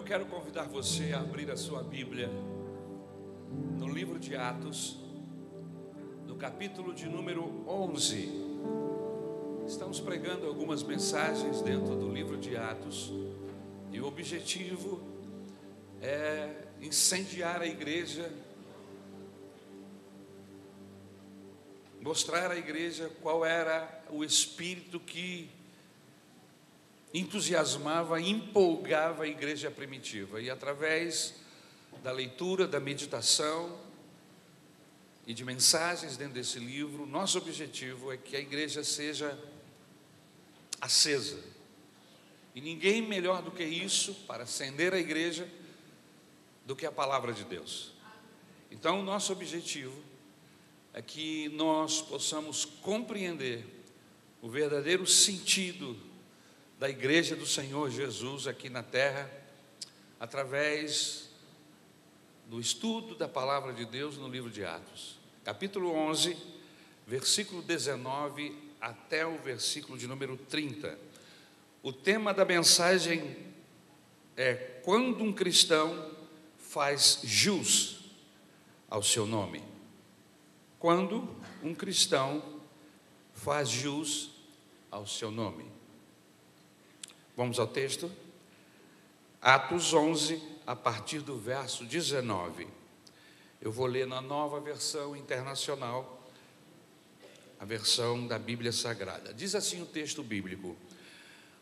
Eu quero convidar você a abrir a sua Bíblia no livro de Atos, no capítulo de número 11. Estamos pregando algumas mensagens dentro do livro de Atos e o objetivo é incendiar a igreja, mostrar à igreja qual era o espírito que entusiasmava, empolgava a igreja primitiva. E através da leitura, da meditação e de mensagens dentro desse livro, nosso objetivo é que a igreja seja acesa. E ninguém melhor do que isso para acender a igreja do que a palavra de Deus. Então, nosso objetivo é que nós possamos compreender o verdadeiro sentido da igreja do Senhor Jesus aqui na terra, através do estudo da palavra de Deus no livro de Atos, capítulo 11, versículo 19 até o versículo de número 30. O tema da mensagem é quando um cristão faz jus ao seu nome. Quando um cristão faz jus ao seu nome. Vamos ao texto? Atos 11, a partir do verso 19. Eu vou ler na nova versão internacional, a versão da Bíblia Sagrada. Diz assim o texto bíblico: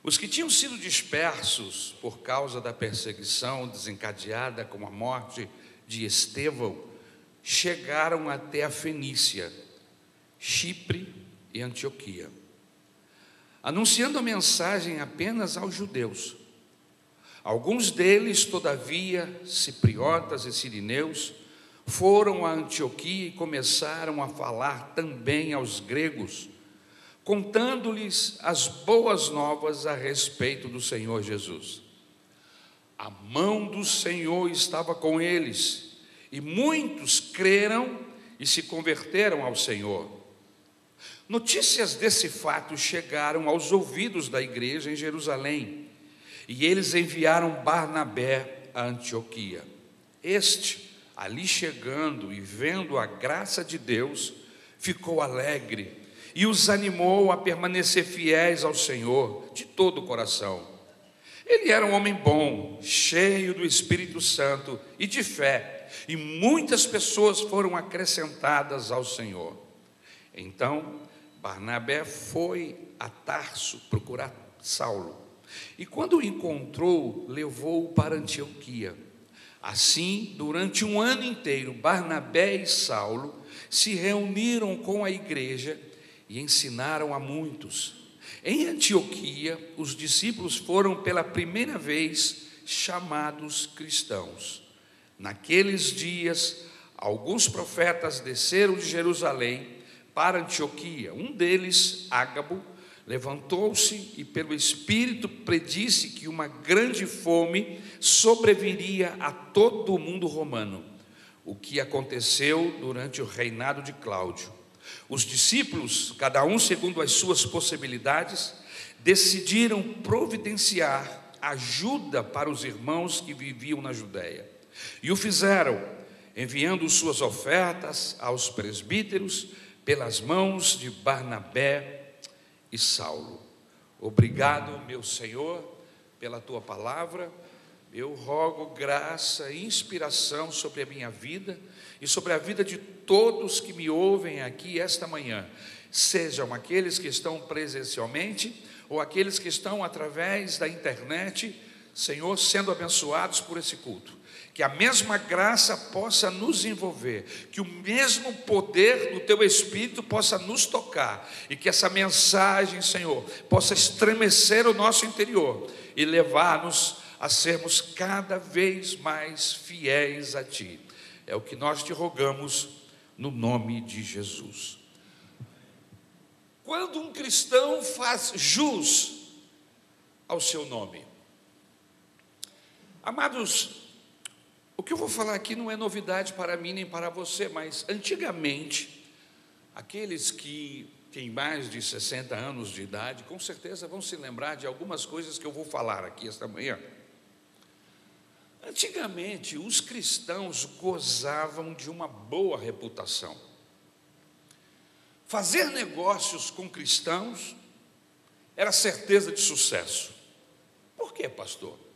Os que tinham sido dispersos por causa da perseguição desencadeada com a morte de Estevão chegaram até a Fenícia, Chipre e Antioquia anunciando a mensagem apenas aos judeus. Alguns deles, todavia, cipriotas e sirineus, foram a Antioquia e começaram a falar também aos gregos, contando-lhes as boas novas a respeito do Senhor Jesus. A mão do Senhor estava com eles, e muitos creram e se converteram ao Senhor. Notícias desse fato chegaram aos ouvidos da igreja em Jerusalém e eles enviaram Barnabé a Antioquia. Este, ali chegando e vendo a graça de Deus, ficou alegre e os animou a permanecer fiéis ao Senhor de todo o coração. Ele era um homem bom, cheio do Espírito Santo e de fé, e muitas pessoas foram acrescentadas ao Senhor. Então, Barnabé foi a Tarso procurar Saulo. E quando o encontrou, levou-o para Antioquia. Assim, durante um ano inteiro, Barnabé e Saulo se reuniram com a igreja e ensinaram a muitos. Em Antioquia, os discípulos foram pela primeira vez chamados cristãos. Naqueles dias, alguns profetas desceram de Jerusalém para Antioquia. Um deles, Ágabo, levantou-se e, pelo Espírito, predisse que uma grande fome sobreviria a todo o mundo romano, o que aconteceu durante o reinado de Cláudio. Os discípulos, cada um segundo as suas possibilidades, decidiram providenciar ajuda para os irmãos que viviam na Judéia. E o fizeram, enviando suas ofertas aos presbíteros pelas mãos de Barnabé e Saulo. Obrigado, meu Senhor, pela tua palavra. Eu rogo graça e inspiração sobre a minha vida e sobre a vida de todos que me ouvem aqui esta manhã, sejam aqueles que estão presencialmente ou aqueles que estão através da internet, Senhor, sendo abençoados por esse culto que a mesma graça possa nos envolver, que o mesmo poder do teu Espírito possa nos tocar e que essa mensagem, Senhor, possa estremecer o nosso interior e levar-nos a sermos cada vez mais fiéis a Ti. É o que nós te rogamos no nome de Jesus. Quando um cristão faz jus ao seu nome, amados, o que eu vou falar aqui não é novidade para mim nem para você, mas antigamente, aqueles que têm mais de 60 anos de idade, com certeza vão se lembrar de algumas coisas que eu vou falar aqui esta manhã. Antigamente, os cristãos gozavam de uma boa reputação. Fazer negócios com cristãos era certeza de sucesso. Por quê, pastor?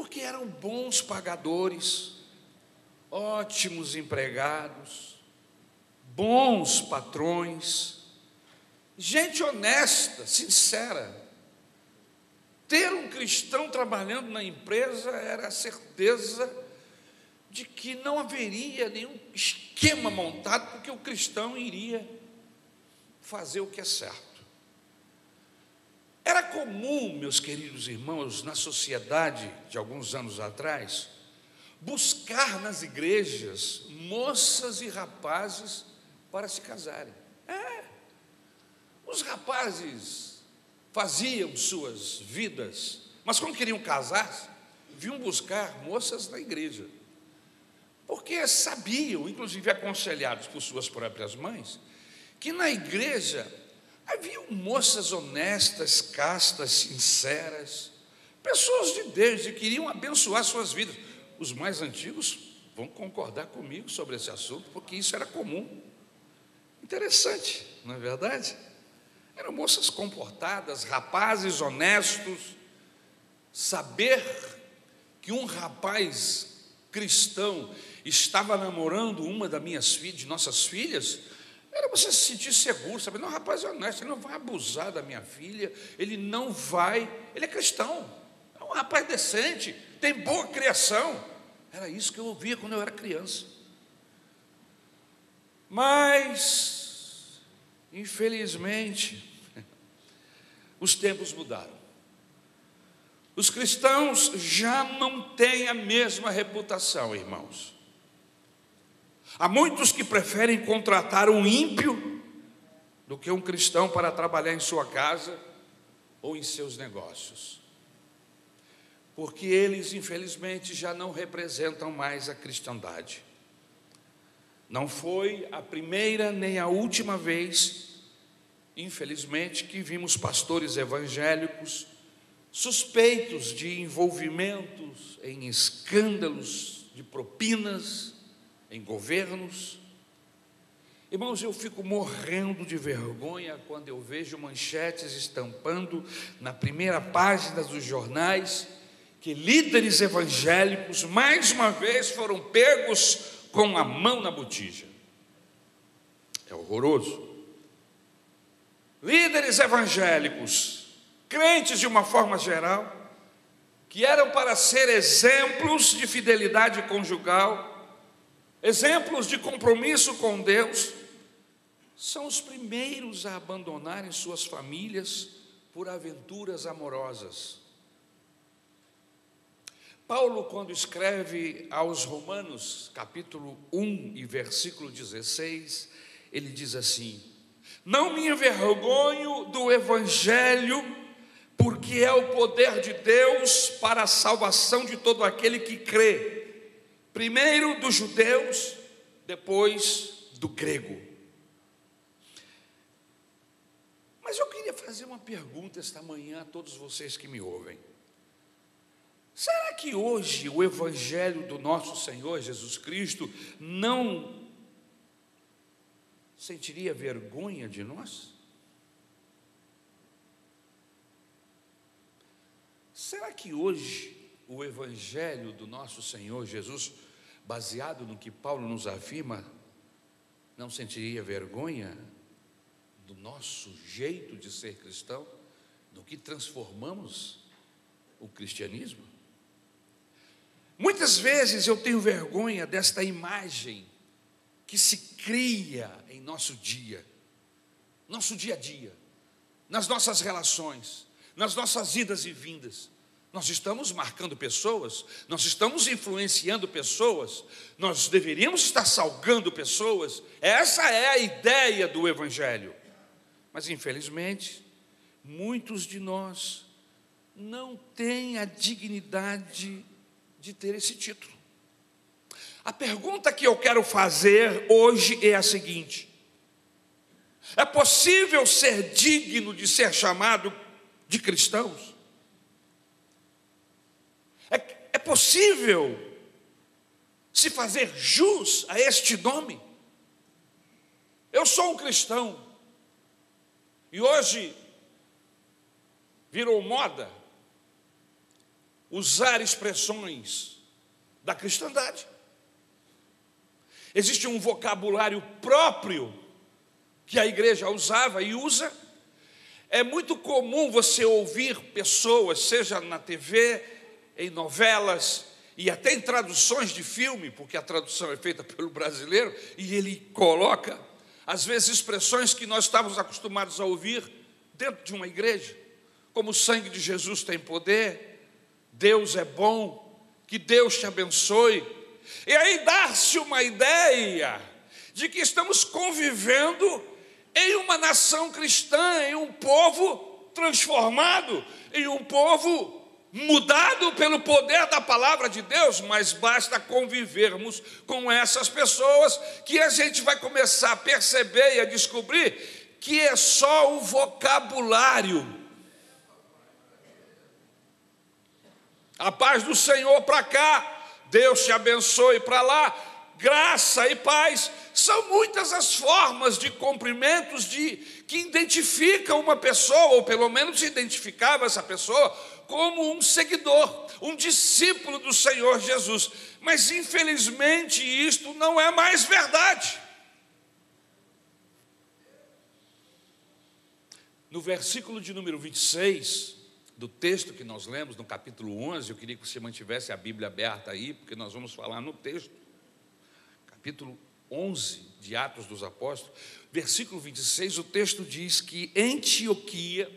Porque eram bons pagadores, ótimos empregados, bons patrões, gente honesta, sincera. Ter um cristão trabalhando na empresa era a certeza de que não haveria nenhum esquema montado, porque o cristão iria fazer o que é certo. Era comum, meus queridos irmãos, na sociedade de alguns anos atrás, buscar nas igrejas moças e rapazes para se casarem. É. Os rapazes faziam suas vidas, mas quando queriam casar, vinham buscar moças na igreja. Porque sabiam, inclusive aconselhados por suas próprias mães, que na igreja haviam moças honestas, castas, sinceras, pessoas de Deus e queriam abençoar suas vidas. Os mais antigos vão concordar comigo sobre esse assunto, porque isso era comum. Interessante, não é verdade? Eram moças comportadas, rapazes honestos. Saber que um rapaz cristão estava namorando uma das minhas filhas, de nossas filhas, era você se sentir seguro, saber, não, rapaz é honesto, ele não vai abusar da minha filha, ele não vai, ele é cristão, é um rapaz decente, tem boa criação. Era isso que eu ouvia quando eu era criança. Mas, infelizmente, os tempos mudaram. Os cristãos já não têm a mesma reputação, irmãos. Há muitos que preferem contratar um ímpio do que um cristão para trabalhar em sua casa ou em seus negócios. Porque eles, infelizmente, já não representam mais a cristandade. Não foi a primeira nem a última vez infelizmente, que vimos pastores evangélicos suspeitos de envolvimentos em escândalos de propinas, em governos. Irmãos, eu fico morrendo de vergonha quando eu vejo manchetes estampando na primeira página dos jornais que líderes evangélicos mais uma vez foram pegos com a mão na botija. É horroroso líderes evangélicos, crentes de uma forma geral, que eram para ser exemplos de fidelidade conjugal, exemplos de compromisso com Deus, são os primeiros a abandonarem suas famílias por aventuras amorosas. Paulo, quando escreve aos Romanos, capítulo 1 e versículo 16, ele diz assim: não me envergonho do Evangelho, porque é o poder de Deus para a salvação de todo aquele que crê, primeiro dos judeus, depois do grego. Mas eu queria fazer uma pergunta esta manhã a todos vocês que me ouvem. Será que hoje o Evangelho do nosso Senhor Jesus Cristo não sentiria vergonha de nós? Será que hoje o Evangelho do nosso Senhor Jesus, baseado no que Paulo nos afirma, não sentiria vergonha do nosso jeito de ser cristão, do que transformamos o cristianismo? Muitas vezes eu tenho vergonha desta imagem que se cria em nosso dia, nosso dia a dia, nas nossas relações, nas nossas idas e vindas. Nós estamos marcando pessoas, nós estamos influenciando pessoas, nós deveríamos estar salgando pessoas. Essa é a ideia do Evangelho. Mas, infelizmente, muitos de nós não têm a dignidade de ter esse título. A pergunta que eu quero fazer hoje é a seguinte: é possível ser digno de ser chamado de cristãos? É, é possível se fazer jus a este nome? Eu sou um cristão. E hoje virou moda usar expressões da cristandade. Existe um vocabulário próprio que a igreja usava e usa. É muito comum você ouvir pessoas, seja na TV, em novelas e até em traduções de filme, porque a tradução é feita pelo brasileiro, e ele coloca, às vezes, expressões que nós estávamos acostumados a ouvir dentro de uma igreja, como o sangue de Jesus tem poder, Deus é bom, que Deus te abençoe. E aí dá-se uma ideia de que estamos convivendo em uma nação cristã, em um povo transformado, em um povo mudado pelo poder da palavra de Deus, mas basta convivermos com essas pessoas que a gente vai começar a perceber e a descobrir que é só o vocabulário. A paz do Senhor para cá, Deus te abençoe para lá, graça e paz. São muitas as formas de cumprimentos de, que identificam uma pessoa, ou pelo menos identificava essa pessoa, como um seguidor, um discípulo do Senhor Jesus. Mas infelizmente isto não é mais verdade. No versículo de número 26 do texto que nós lemos, no capítulo 11, eu queria que você mantivesse a Bíblia aberta aí, porque nós vamos falar no texto capítulo 11 de Atos dos Apóstolos, versículo 26, o texto diz que em Antioquia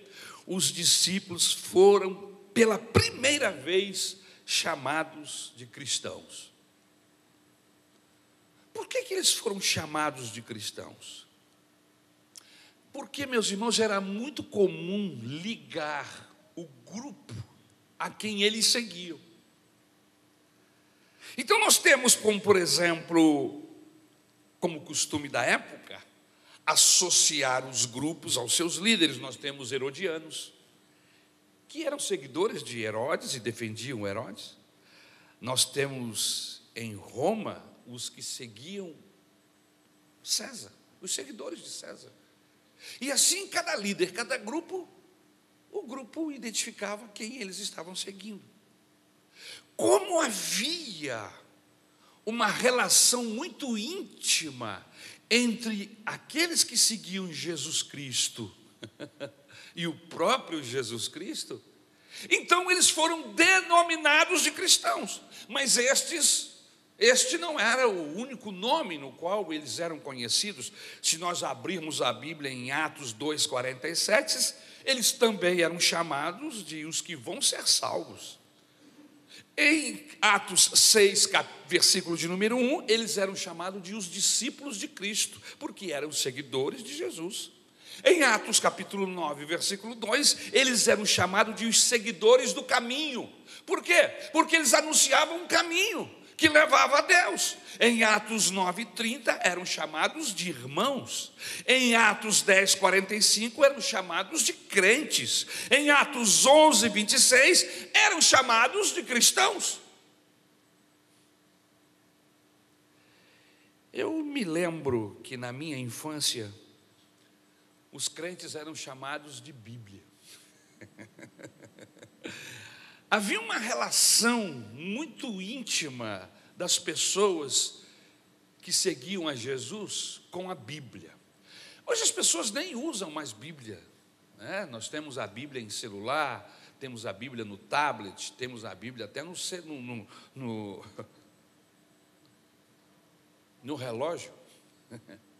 os discípulos foram pela primeira vez chamados de cristãos. Por que, que eles foram chamados de cristãos? Porque, meus irmãos, era muito comum ligar o grupo a quem eles seguiam. Então nós temos como, por exemplo, como costume da época, associar os grupos aos seus líderes. Nós temos herodianos, que eram seguidores de Herodes e defendiam Herodes. Nós temos em Roma os que seguiam César, os seguidores de César. E assim cada líder, cada grupo, o grupo identificava quem eles estavam seguindo como havia uma relação muito íntima entre aqueles que seguiam Jesus Cristo e o próprio Jesus Cristo, então eles foram denominados de cristãos, mas estes este não era o único nome no qual eles eram conhecidos. Se nós abrirmos a Bíblia em Atos 2:47, eles também eram chamados de os que vão ser salvos. Em Atos 6, versículo de número 1, eles eram chamados de os discípulos de Cristo, porque eram seguidores de Jesus. Em Atos capítulo 9, versículo 2, eles eram chamados de os seguidores do caminho. Por quê? Porque eles anunciavam um caminho que levava a Deus. Em Atos 9:30 eram chamados de irmãos. Em Atos 10:45 eram chamados de crentes. Em Atos 11:26 eram chamados de cristãos. Eu me lembro que na minha infância os crentes eram chamados de Bíblia. Havia uma relação muito íntima das pessoas que seguiam a Jesus com a Bíblia. Hoje as pessoas nem usam mais Bíblia. Né? Nós temos a Bíblia em celular, temos a Bíblia no tablet, temos a Bíblia até no, no, no, no relógio.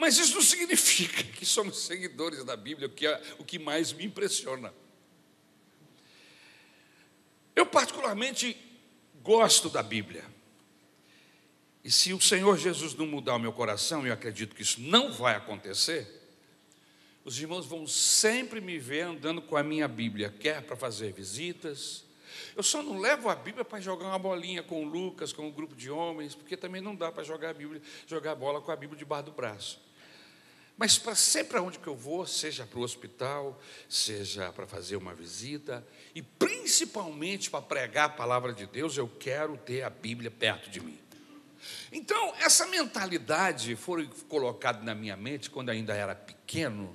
Mas isso não significa que somos seguidores da Bíblia, o que, é, o que mais me impressiona. Eu, particularmente, gosto da Bíblia. E se o Senhor Jesus não mudar o meu coração, e eu acredito que isso não vai acontecer, os irmãos vão sempre me ver andando com a minha Bíblia, quer para fazer visitas. Eu só não levo a Bíblia para jogar uma bolinha com o Lucas, com um grupo de homens, porque também não dá para jogar a Bíblia, jogar a bola com a Bíblia debaixo do braço. Mas para sempre aonde que eu vou, seja para o hospital, seja para fazer uma visita, e principalmente para pregar a palavra de Deus, eu quero ter a Bíblia perto de mim. Então, essa mentalidade foi colocada na minha mente quando ainda era pequeno,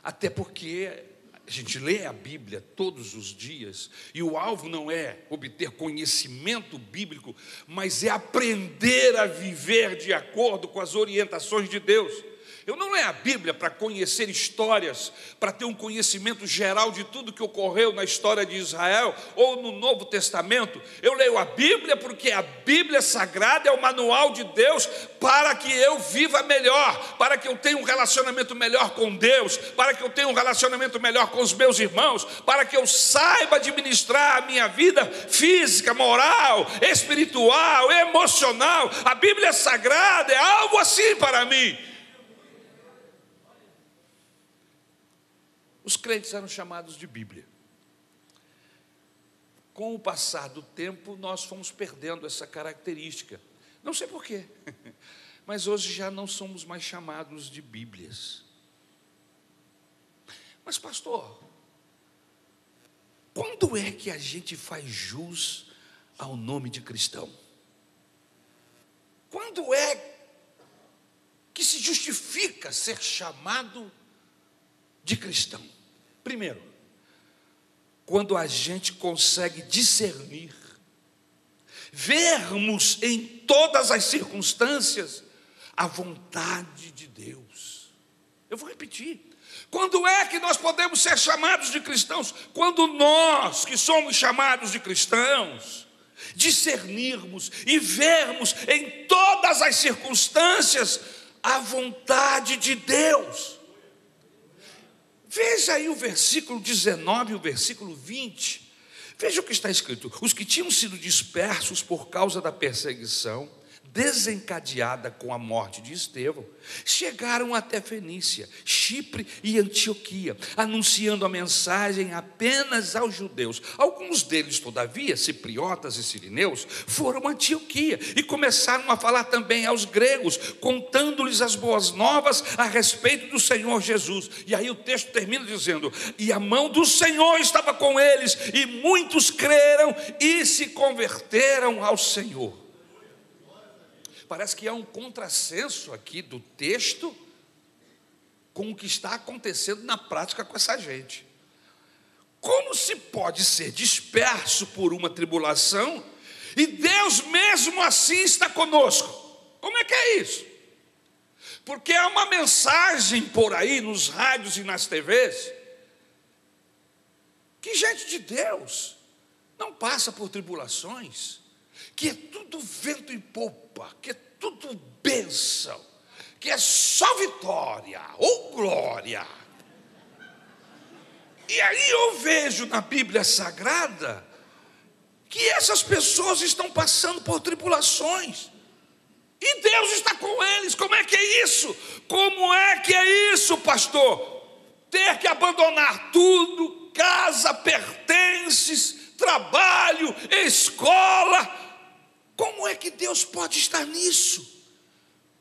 até porque a gente lê a Bíblia todos os dias, e o alvo não é obter conhecimento bíblico, mas é aprender a viver de acordo com as orientações de Deus. Eu não leio a Bíblia para conhecer histórias, para ter um conhecimento geral de tudo que ocorreu na história de Israel ou no Novo Testamento. Eu leio a Bíblia porque a Bíblia Sagrada é o manual de Deus para que eu viva melhor, para que eu tenha um relacionamento melhor com Deus, para que eu tenha um relacionamento melhor com os meus irmãos, para que eu saiba administrar a minha vida física, moral, espiritual, emocional. A Bíblia Sagrada é algo assim para mim. Os crentes eram chamados de Bíblia. Com o passar do tempo, nós fomos perdendo essa característica. Não sei porquê, mas hoje já não somos mais chamados de Bíblias. Mas, pastor, quando é que a gente faz jus ao nome de cristão? Quando é que se justifica ser chamado de cristão? Primeiro, quando a gente consegue discernir, vermos em todas as circunstâncias a vontade de Deus. Eu vou repetir. Quando é que nós podemos ser chamados de cristãos? Quando nós, que somos chamados de cristãos, discernirmos e vermos em todas as circunstâncias a vontade de Deus. Veja aí o versículo 19 e o versículo 20. Veja o que está escrito: os que tinham sido dispersos por causa da perseguição desencadeada com a morte de Estevão, chegaram até Fenícia, Chipre e Antioquia, anunciando a mensagem apenas aos judeus. Alguns deles, todavia, cipriotas e sirineus, foram a Antioquia e começaram a falar também aos gregos, contando-lhes as boas novas a respeito do Senhor Jesus. E aí o texto termina dizendo: E a mão do Senhor estava com eles, e muitos creram e se converteram ao Senhor parece que há um contrassenso aqui do texto com o que está acontecendo na prática com essa gente. Como se pode ser disperso por uma tribulação e Deus mesmo assim está conosco? Como é que é isso? Porque há uma mensagem por aí nos rádios e nas TVs que gente de Deus não passa por tribulações, que é tudo vento em popa, que é tudo bênção, que é só vitória ou glória. E aí eu vejo na Bíblia Sagrada que essas pessoas estão passando por tribulações. E Deus está com eles. Como é que é isso? Como é que é isso, pastor? Ter que abandonar tudo, casa, pertences, trabalho, escola, como é que Deus pode estar nisso?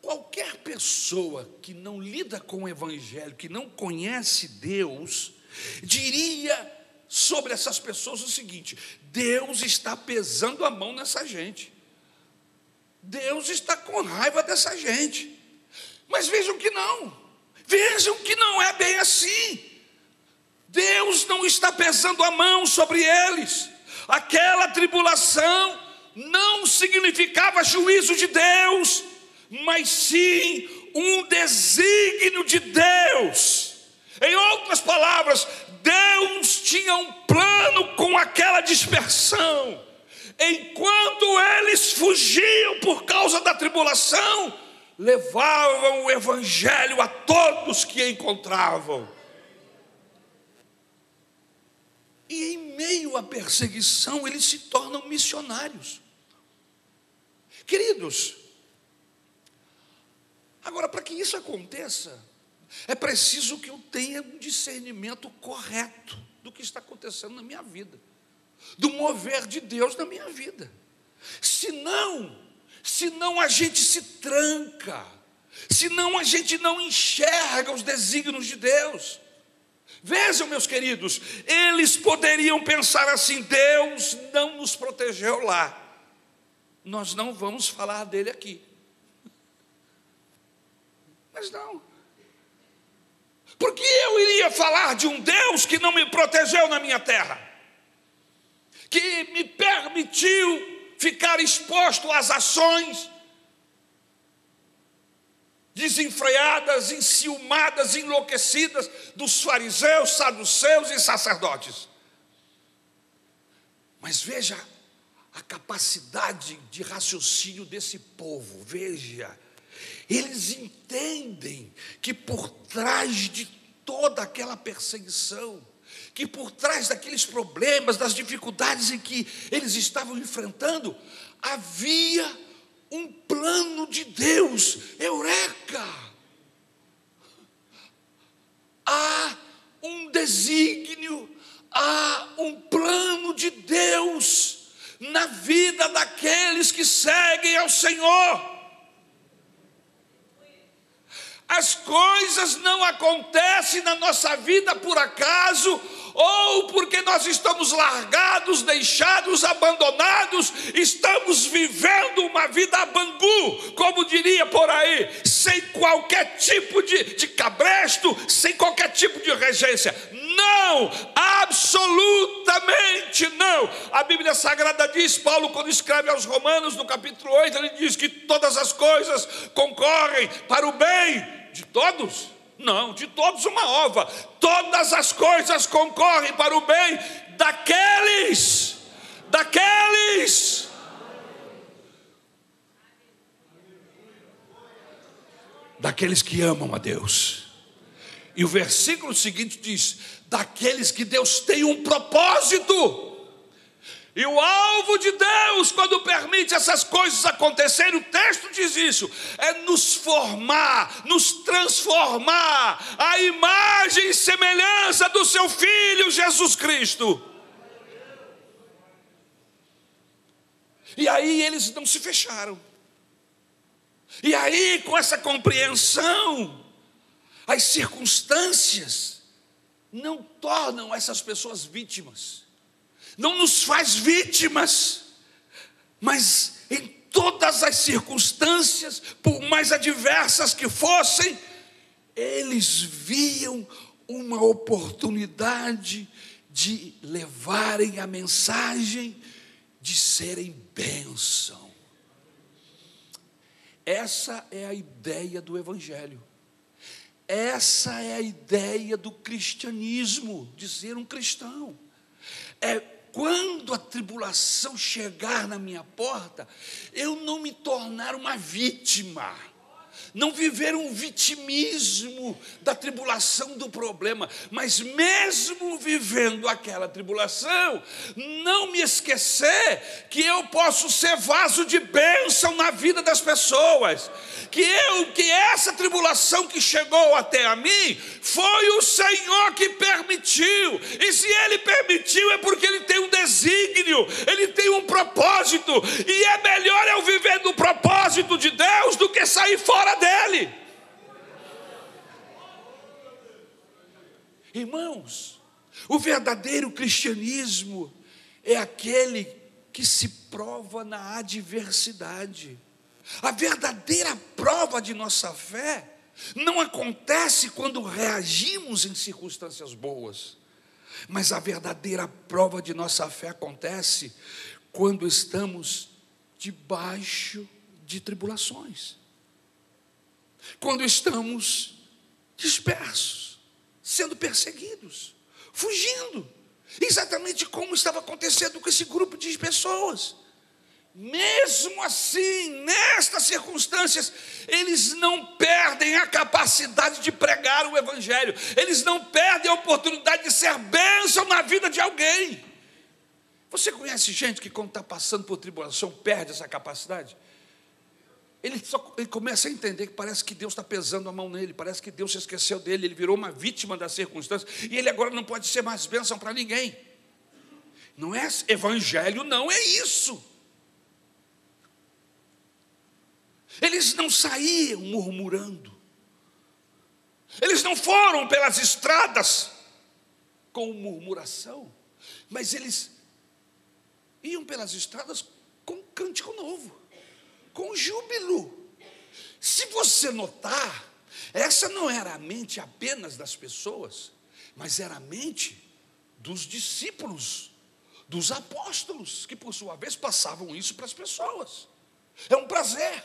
Qualquer pessoa que não lida com o Evangelho, que não conhece Deus, diria sobre essas pessoas o seguinte: Deus está pesando a mão nessa gente, Deus está com raiva dessa gente. Mas vejam que não, vejam que não é bem assim. Deus não está pesando a mão sobre eles, aquela tribulação não significava juízo de Deus, mas sim um desígnio de Deus. Em outras palavras, Deus tinha um plano com aquela dispersão. Enquanto eles fugiam por causa da tribulação, levavam o evangelho a todos que encontravam. E em meio à perseguição, eles se tornam missionários. Queridos, agora para que isso aconteça, é preciso que eu tenha um discernimento correto do que está acontecendo na minha vida, do mover de Deus na minha vida. Senão, senão a gente se tranca senão a gente não enxerga os desígnios de Deus. Vejam, meus queridos, eles poderiam pensar assim: Deus não nos protegeu lá, nós não vamos falar dele aqui. Mas não, porque eu iria falar de um Deus que não me protegeu na minha terra, que me permitiu ficar exposto às ações desenfreadas, enciumadas, enlouquecidas dos fariseus, saduceus e sacerdotes. Mas veja a capacidade de raciocínio desse povo, veja, eles entendem que por trás de toda aquela perseguição, que por trás daqueles problemas, das dificuldades em que eles estavam enfrentando, havia um plano de Deus, eureka! Há um desígnio, há um plano de Deus na vida daqueles que seguem ao Senhor. As coisas não acontecem na nossa vida por acaso, nós estamos largados, deixados, abandonados, estamos vivendo uma vida a bangu, como diria por aí, sem qualquer tipo de, de cabresto, sem qualquer tipo de regência. Não, absolutamente não. A Bíblia Sagrada diz, Paulo, quando escreve aos Romanos, no capítulo 8, ele diz que todas as coisas concorrem para o bem de todos? Não, de todos uma ova. Todas as coisas concorrem para o bem daqueles, daqueles. Daqueles que amam a Deus. E o versículo seguinte diz: daqueles que Deus tem um propósito. E o alvo de Deus, quando permite essas coisas acontecerem, o texto diz isso, é nos formar, nos transformar a imagem e semelhança do seu Filho Jesus Cristo. E aí eles não se fecharam. E aí, com essa compreensão, as circunstâncias não tornam essas pessoas vítimas não nos faz vítimas, mas em todas as circunstâncias, por mais adversas que fossem, eles viam uma oportunidade de levarem a mensagem de serem bênção. Essa é a ideia do Evangelho. Essa é a ideia do cristianismo, de ser um cristão. É quando a tribulação chegar na minha porta, eu não me tornar uma vítima não viver um vitimismo da tribulação do problema, mas mesmo vivendo aquela tribulação, não me esquecer que eu posso ser vaso de bênção na vida das pessoas, que eu, que essa tribulação que chegou até a mim, foi o Senhor que permitiu, e se Ele permitiu é porque Ele tem um desígnio, Ele tem um propósito, e é melhor eu viver no propósito de Deus do que sair fora dele. Irmãos, o verdadeiro cristianismo é aquele que se prova na adversidade. A verdadeira prova de nossa fé não acontece quando reagimos em circunstâncias boas, mas a verdadeira prova de nossa fé acontece quando estamos debaixo de tribulações quando estamos dispersos, sendo perseguidos, fugindo, exatamente como estava acontecendo com esse grupo de pessoas. Mesmo assim, nestas circunstâncias, eles não perdem a capacidade de pregar o Evangelho, eles não perdem a oportunidade de ser bênção na vida de alguém. Você conhece gente que, quando está passando por tribulação, perde essa capacidade? Ele, só, ele começa a entender que parece que Deus está pesando a mão nele, parece que Deus se esqueceu dele, ele virou uma vítima das circunstâncias, e ele agora não pode ser mais bênção para ninguém. Não é evangelho, não é isso. Eles não saíam murmurando. Eles não foram pelas estradas com murmuração, mas eles iam pelas estradas com um cântico novo, com júbilo. Se você notar, essa não era a mente apenas das pessoas, mas era a mente dos discípulos, dos apóstolos, que por sua vez passavam isso para as pessoas. É um prazer.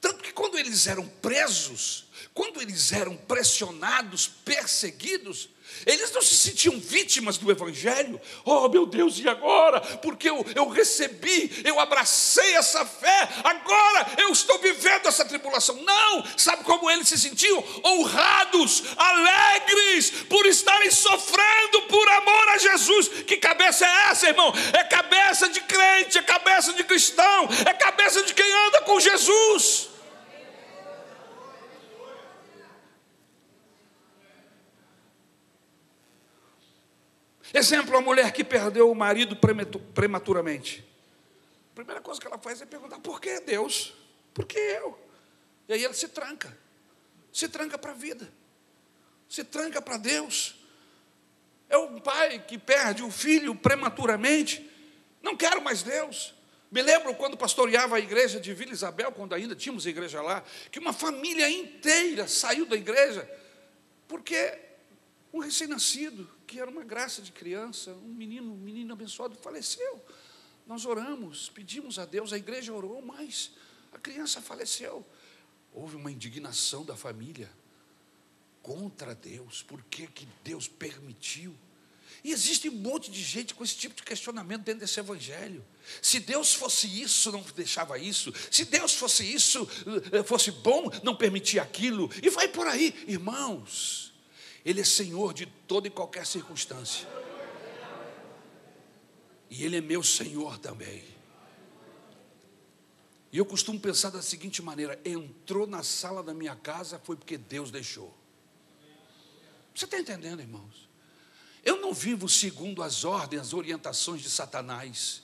Tanto que quando eles eram presos, quando eles eram pressionados, perseguidos, eles não se sentiam vítimas do Evangelho. Oh, meu Deus, e agora? Porque eu, eu recebi, eu abracei essa fé, agora eu estou vivendo essa tribulação. Não! Sabe como eles se sentiam? Honrados, alegres, por estarem sofrendo por amor a Jesus. Que cabeça é essa, irmão? É cabeça de crente, é cabeça de cristão, é cabeça de quem anda com Jesus. Exemplo, a mulher que perdeu o marido prematuramente. A primeira coisa que ela faz é perguntar: por que Deus? Por que eu? E aí ela se tranca. Se tranca para a vida. Se tranca para Deus. É um pai que perde o filho prematuramente. Não quero mais Deus. Me lembro quando pastoreava a igreja de Vila Isabel, quando ainda tínhamos igreja lá, que uma família inteira saiu da igreja, porque um recém-nascido que era uma graça de criança, um menino, um menino abençoado, faleceu. Nós oramos, pedimos a Deus, a igreja orou, mas a criança faleceu. Houve uma indignação da família contra Deus, por que, que Deus permitiu? E existe um monte de gente com esse tipo de questionamento dentro desse evangelho. Se Deus fosse isso, não deixava isso. Se Deus fosse isso, eh, fosse bom, não permitia aquilo. E vai por aí, irmãos. Ele é Senhor de toda e qualquer circunstância. E Ele é meu Senhor também. E eu costumo pensar da seguinte maneira: entrou na sala da minha casa foi porque Deus deixou. Você está entendendo, irmãos? Eu não vivo segundo as ordens, as orientações de Satanás.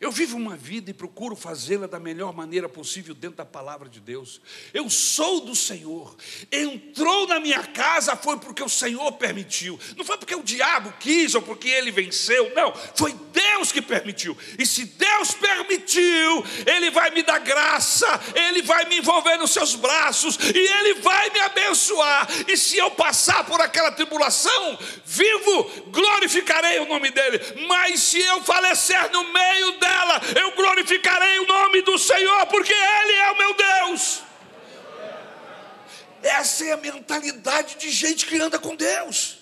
Eu vivo uma vida e procuro fazê-la da melhor maneira possível dentro da palavra de Deus. Eu sou do Senhor. Entrou na minha casa foi porque o Senhor permitiu. Não foi porque o diabo quis ou porque ele venceu. Não, foi Deus que permitiu. E se Deus permitiu, Ele vai me dar graça, Ele vai me envolver nos seus braços e Ele vai me abençoar. E se eu passar por aquela tribulação, vivo, glorificarei o nome dEle. Mas se eu falecer no meio dela, eu glorificarei o nome do Senhor, porque Ele é o meu Deus. Essa é a mentalidade de gente que anda com Deus.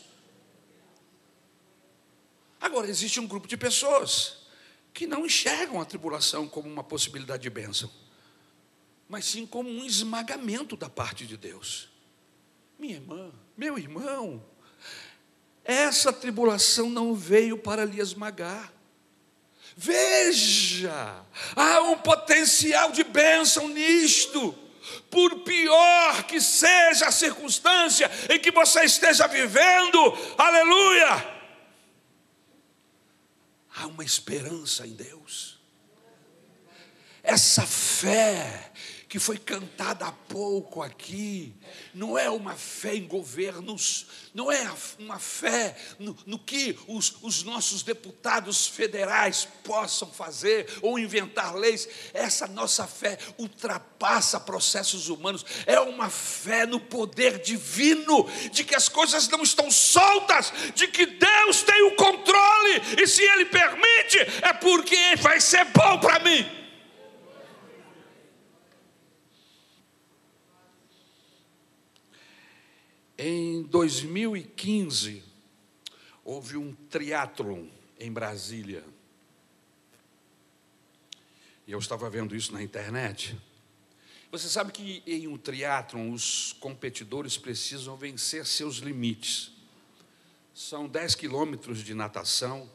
Agora, existe um grupo de pessoas que não enxergam a tribulação como uma possibilidade de bênção, mas sim como um esmagamento da parte de Deus. Minha irmã, meu irmão, essa tribulação não veio para lhe esmagar. Veja, há um potencial de bênção nisto. Por pior que seja a circunstância em que você esteja vivendo, aleluia, há uma esperança em Deus. Essa fé que foi cantada há pouco aqui, não é uma fé em governos, não é uma fé no, no que os, os, nossos deputados federais possam fazer ou inventar leis. Essa nossa fé ultrapassa processos humanos, é uma fé no poder divino, de que as coisas não estão soltas, de que Deus tem o controle, e se Ele permite, é porque vai ser bom para mim. Em 2015, houve um triatlon em Brasília. E eu estava vendo isso na internet. Você sabe que em um triatlon os competidores precisam vencer seus limites. São 10 quilômetros de natação,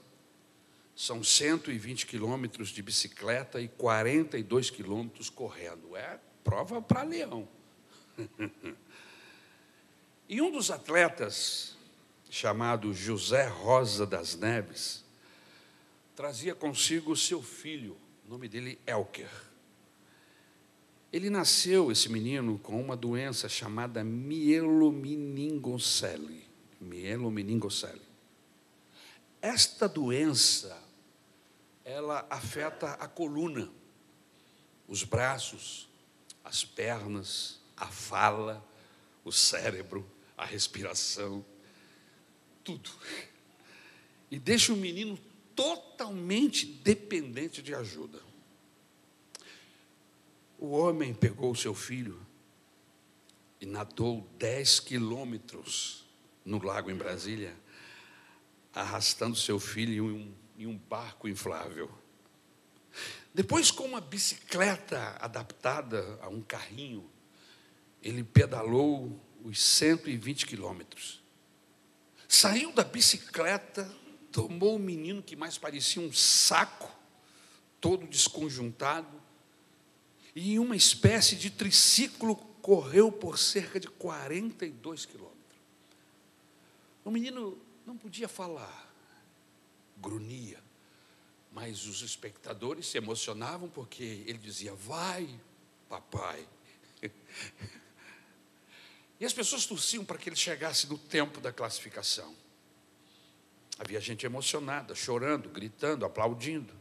são 120 quilômetros de bicicleta e 42 quilômetros correndo. É prova para leão. E um dos atletas, chamado José Rosa das Neves, trazia consigo seu filho, o nome dele Elker. Ele nasceu, esse menino, com uma doença chamada mielomeningocele. Mielomeningocele. Esta doença, ela afeta a coluna, os braços, as pernas, a fala, o cérebro, a respiração, tudo. E deixa o menino totalmente dependente de ajuda. O homem pegou o seu filho e nadou 10 quilômetros no lago em Brasília, arrastando seu filho em um, em um barco inflável. Depois, com uma bicicleta adaptada a um carrinho, ele pedalou os 120 quilômetros. Saiu da bicicleta, tomou o menino que mais parecia um saco, todo desconjuntado, e em uma espécie de triciclo correu por cerca de 42 quilômetros. O menino não podia falar, grunhia, mas os espectadores se emocionavam porque ele dizia: Vai, papai. E as pessoas torciam para que ele chegasse no tempo da classificação. Havia gente emocionada, chorando, gritando, aplaudindo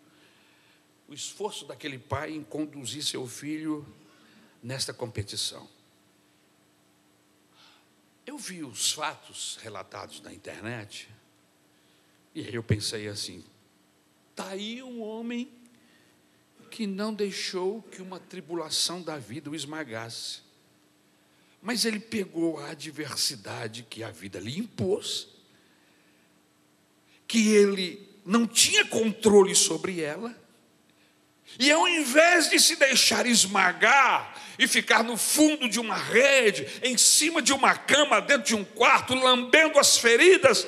o esforço daquele pai em conduzir seu filho nesta competição. Eu vi os fatos relatados na internet, e aí eu pensei assim: está aí um homem que não deixou que uma tribulação da vida o esmagasse, mas ele pegou a adversidade que a vida lhe impôs, que ele não tinha controle sobre ela, e ao invés de se deixar esmagar e ficar no fundo de uma rede, em cima de uma cama, dentro de um quarto, lambendo as feridas,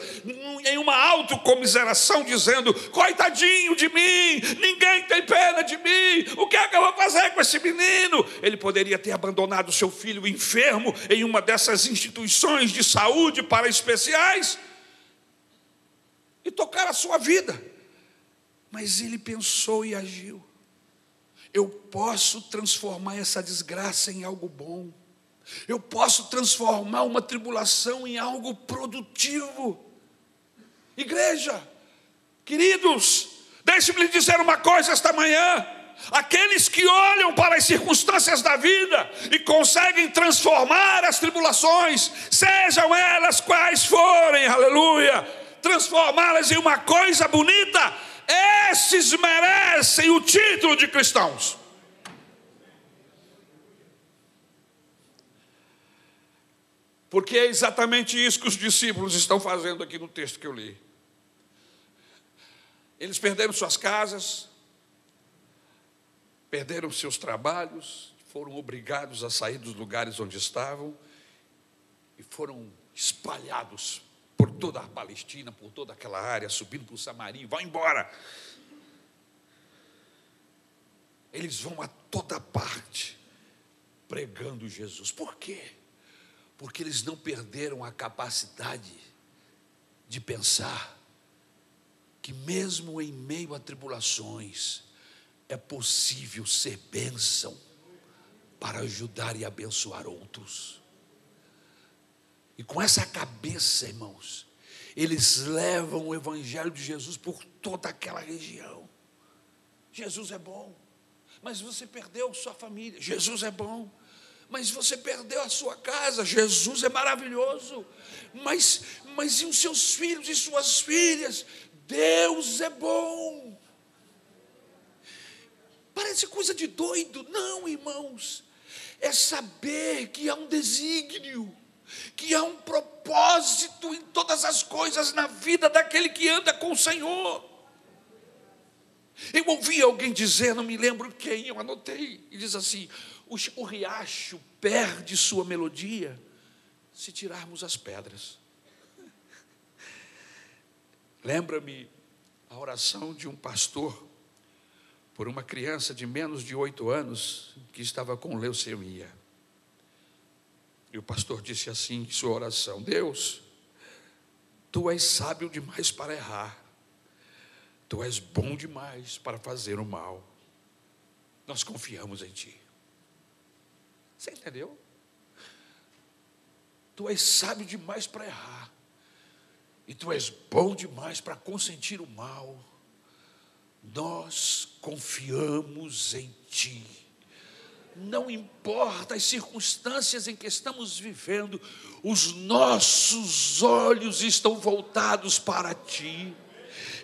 em uma autocomiseração, dizendo: coitadinho de mim, ninguém tem pena de mim, o que é que eu vou fazer com esse menino? Ele poderia ter abandonado seu filho enfermo em uma dessas instituições de saúde para especiais e tocar a sua vida. Mas ele pensou e agiu eu posso transformar essa desgraça em algo bom. Eu posso transformar uma tribulação em algo produtivo. Igreja, queridos, deixe-me lhe dizer uma coisa esta manhã. Aqueles que olham para as circunstâncias da vida e conseguem transformar as tribulações, sejam elas quais forem, aleluia, transformá-las em uma coisa bonita, esses merecem o título de cristãos. Porque é exatamente isso que os discípulos estão fazendo aqui no texto que eu li. Eles perderam suas casas, perderam seus trabalhos, foram obrigados a sair dos lugares onde estavam e foram espalhados por toda a Palestina, por toda aquela área, subindo o Samaria, vão embora. Eles vão a toda parte pregando Jesus. Por quê? Porque eles não perderam a capacidade de pensar que, mesmo em meio a tribulações, é possível ser bênção para ajudar e abençoar outros. E com essa cabeça, irmãos, eles levam o Evangelho de Jesus por toda aquela região. Jesus é bom, mas você perdeu sua família. Jesus é bom, mas você perdeu a sua casa. Jesus é maravilhoso, mas, mas e os seus filhos e suas filhas? Deus é bom. Parece coisa de doido, não, irmãos. É saber que há um desígnio que há um propósito em todas as coisas na vida daquele que anda com o Senhor. Eu ouvi alguém dizer, não me lembro quem, eu anotei, e diz assim: o, o riacho perde sua melodia se tirarmos as pedras. Lembra-me a oração de um pastor por uma criança de menos de oito anos que estava com leucemia. E o pastor disse assim em sua oração: Deus, tu és sábio demais para errar, tu és bom demais para fazer o mal. Nós confiamos em ti. Você entendeu? Tu és sábio demais para errar. E tu és bom demais para consentir o mal. Nós confiamos em ti. Não importa as circunstâncias em que estamos vivendo, os nossos olhos estão voltados para ti.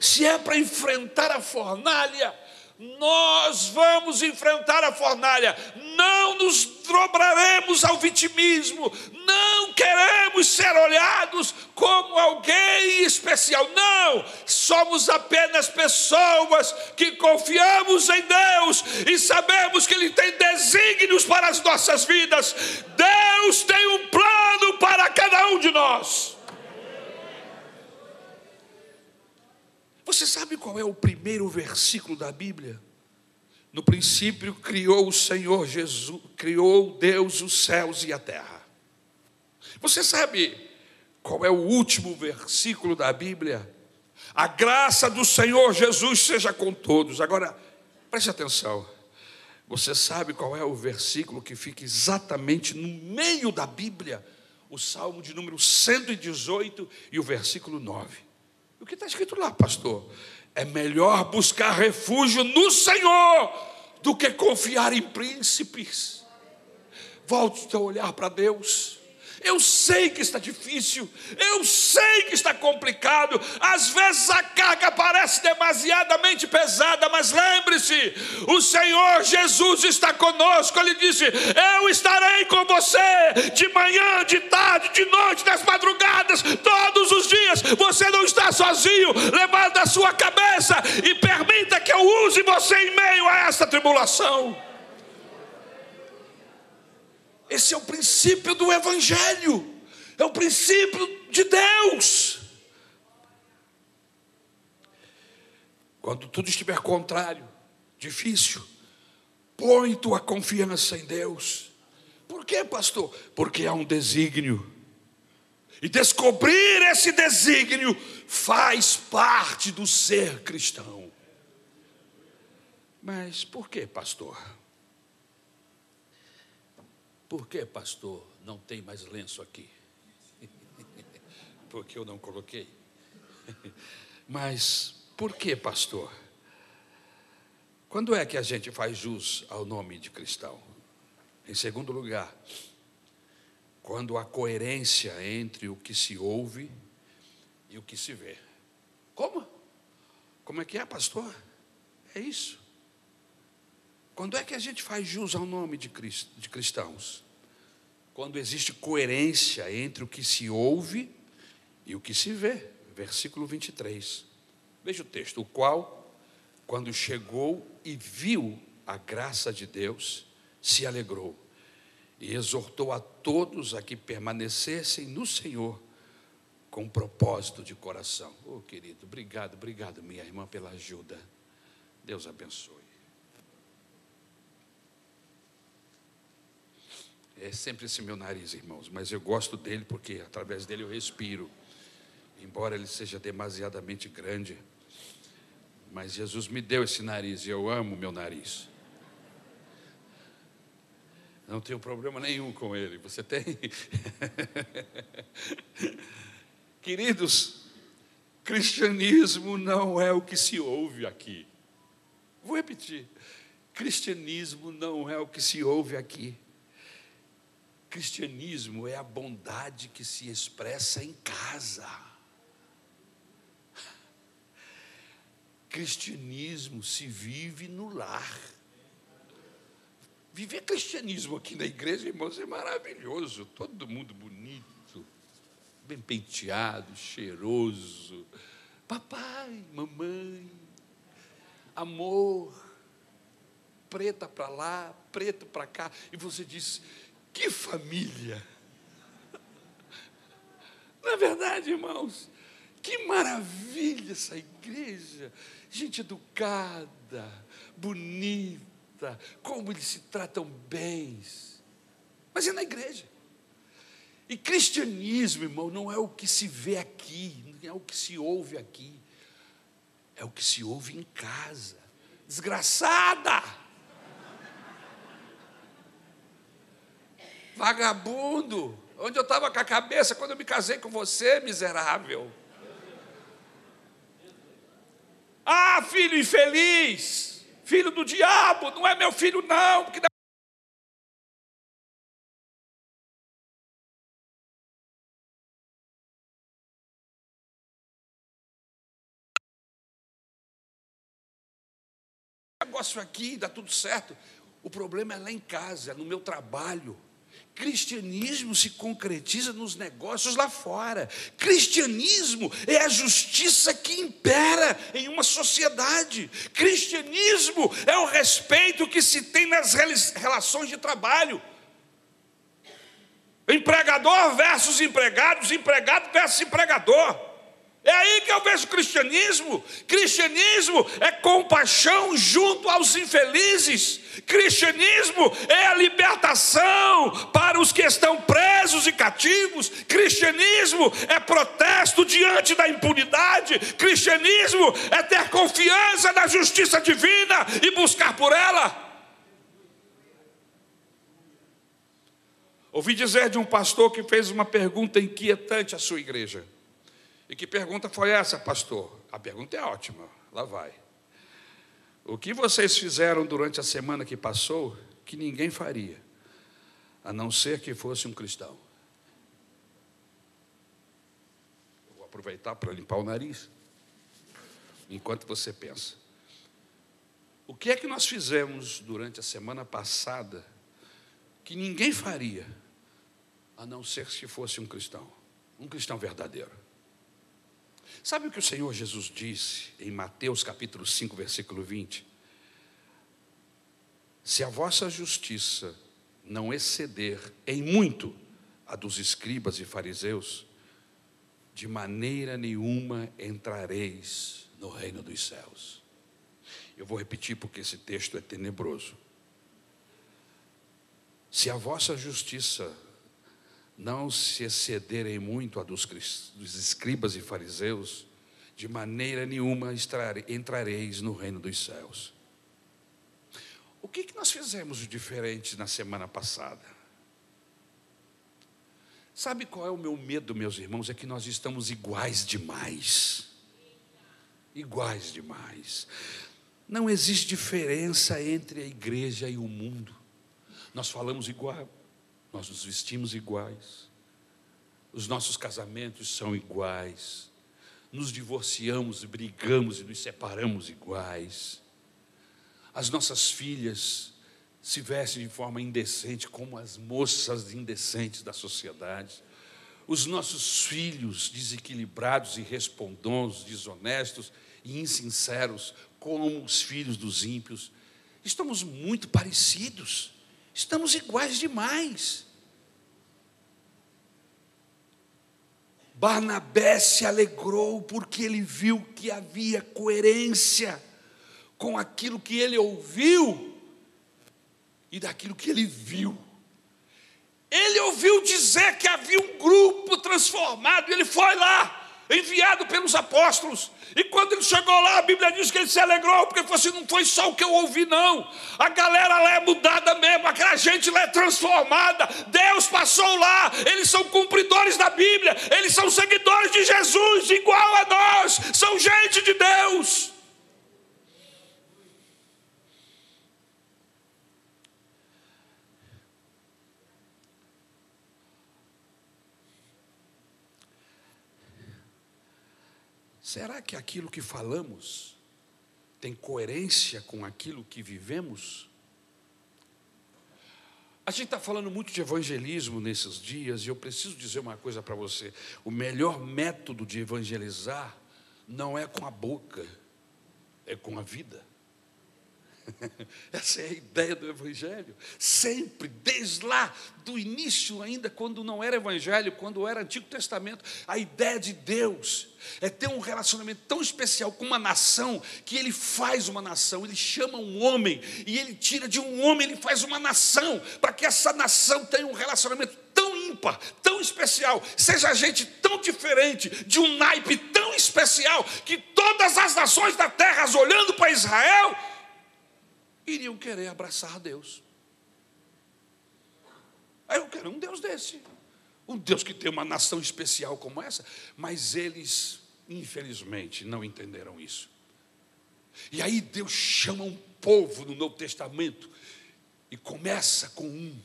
Se é para enfrentar a fornalha, nós vamos enfrentar a fornalha, não nos dobraremos ao vitimismo, não queremos ser olhados como alguém especial, não, somos apenas pessoas que confiamos em Deus e sabemos que Ele tem desígnios para as nossas vidas, Deus tem um plano para cada um de nós. Você sabe qual é o primeiro versículo da Bíblia? No princípio criou o Senhor Jesus, criou Deus os céus e a terra. Você sabe qual é o último versículo da Bíblia? A graça do Senhor Jesus seja com todos. Agora, preste atenção. Você sabe qual é o versículo que fica exatamente no meio da Bíblia? O Salmo de número 118 e o versículo 9. O que está escrito lá, pastor? É melhor buscar refúgio no Senhor do que confiar em príncipes. Volte a olhar para Deus. Eu sei que está difícil, eu sei que está complicado, às vezes a carga parece demasiadamente pesada, mas lembre-se: o Senhor Jesus está conosco. Ele disse: Eu estarei com você de manhã, de tarde, de noite, das madrugadas, todos os dias. Você não está sozinho. Levanta a sua cabeça e permita que eu use você em meio a essa tribulação. Esse é o princípio do Evangelho, é o princípio de Deus. Quando tudo estiver contrário, difícil, põe tua confiança em Deus. Por quê, pastor? Porque há um desígnio. E descobrir esse desígnio faz parte do ser cristão. Mas por que, pastor? Por que, pastor, não tem mais lenço aqui? Porque eu não coloquei. Mas por que, pastor? Quando é que a gente faz jus ao nome de cristão? Em segundo lugar, quando há coerência entre o que se ouve e o que se vê. Como? Como é que é, pastor? É isso. Quando é que a gente faz jus ao nome de, cristãos? Quando existe coerência entre o que se ouve e o que se vê. Versículo 23. Veja o texto: o qual, quando chegou e viu a graça de Deus, se alegrou e exortou a todos a que permanecessem no Senhor com propósito de coração. Oh, querido, obrigado, obrigado, minha irmã, pela ajuda. Deus abençoe. É sempre esse meu nariz, irmãos, mas eu gosto dele porque através dele eu respiro. Embora ele seja demasiadamente grande, mas Jesus me deu esse nariz e eu amo meu nariz. Não tenho problema nenhum com ele. Você tem? Queridos, cristianismo não é o que se ouve aqui. Vou repetir. Cristianismo não é o que se ouve aqui. Cristianismo é a bondade que se expressa em casa. Cristianismo se vive no lar. Viver cristianismo aqui na igreja, irmãos, é maravilhoso. Todo mundo bonito, bem penteado, cheiroso. Papai, mamãe, amor, preta para lá, preto para cá. E você diz: que família! Na é verdade, irmãos, que maravilha essa igreja! Gente educada, bonita, como eles se tratam bem. Mas é na igreja. E cristianismo, irmão, não é o que se vê aqui, não é o que se ouve aqui, é o que se ouve em casa. Desgraçada! Vagabundo. Onde eu estava com a cabeça quando eu me casei com você, miserável. Ah, filho infeliz, filho do diabo, não é meu filho, não, porque negócio aqui, dá tudo certo. O problema é lá em casa, é no meu trabalho. Cristianismo se concretiza nos negócios lá fora. Cristianismo é a justiça que impera em uma sociedade. Cristianismo é o respeito que se tem nas relações de trabalho. Empregador versus empregados, empregado versus empregador. É aí que eu vejo cristianismo. Cristianismo é compaixão junto aos infelizes. Cristianismo é a libertação para os que estão presos e cativos. Cristianismo é protesto diante da impunidade. Cristianismo é ter confiança na justiça divina e buscar por ela. Ouvi dizer de um pastor que fez uma pergunta inquietante à sua igreja. E que pergunta foi essa, pastor? A pergunta é ótima, lá vai. O que vocês fizeram durante a semana que passou que ninguém faria, a não ser que fosse um cristão? Vou aproveitar para limpar o nariz, enquanto você pensa. O que é que nós fizemos durante a semana passada que ninguém faria, a não ser se fosse um cristão, um cristão verdadeiro? Sabe o que o Senhor Jesus disse em Mateus capítulo 5, versículo 20? Se a vossa justiça não exceder em muito a dos escribas e fariseus, de maneira nenhuma entrareis no reino dos céus. Eu vou repetir porque esse texto é tenebroso. Se a vossa justiça não se excederem muito a dos, dos escribas e fariseus, de maneira nenhuma entrareis no reino dos céus. O que, que nós fizemos de diferente na semana passada? Sabe qual é o meu medo, meus irmãos? É que nós estamos iguais demais. Iguais demais. Não existe diferença entre a igreja e o mundo. Nós falamos igual, nós nos vestimos iguais, os nossos casamentos são iguais, nos divorciamos, brigamos e nos separamos iguais. As nossas filhas se vestem de forma indecente, como as moças indecentes da sociedade. Os nossos filhos desequilibrados, irrespondosos, desonestos e insinceros, como os filhos dos ímpios. Estamos muito parecidos. Estamos iguais demais. Barnabé se alegrou porque ele viu que havia coerência com aquilo que ele ouviu e daquilo que ele viu. Ele ouviu dizer que havia um grupo transformado, ele foi lá enviado pelos apóstolos. E quando ele chegou lá, a Bíblia diz que ele se alegrou, porque falou assim: não foi só o que eu ouvi, não. A galera lá é mudada mesmo, aquela gente lá é transformada. Deus passou lá, eles são cumpridores da Bíblia, eles são seguidores de Jesus, igual a nós, são gente de Deus. Será que aquilo que falamos tem coerência com aquilo que vivemos? A gente está falando muito de evangelismo nesses dias e eu preciso dizer uma coisa para você: o melhor método de evangelizar não é com a boca, é com a vida. Essa é a ideia do Evangelho. Sempre, desde lá, do início, ainda quando não era Evangelho, quando era Antigo Testamento, a ideia de Deus é ter um relacionamento tão especial com uma nação, que Ele faz uma nação, Ele chama um homem, e Ele tira de um homem, Ele faz uma nação, para que essa nação tenha um relacionamento tão ímpar, tão especial, seja gente tão diferente, de um naipe tão especial, que todas as nações da terra, olhando para Israel, iriam querer abraçar Deus. Aí eu quero um Deus desse. Um Deus que tem uma nação especial como essa. Mas eles, infelizmente, não entenderam isso. E aí Deus chama um povo no Novo Testamento e começa com um.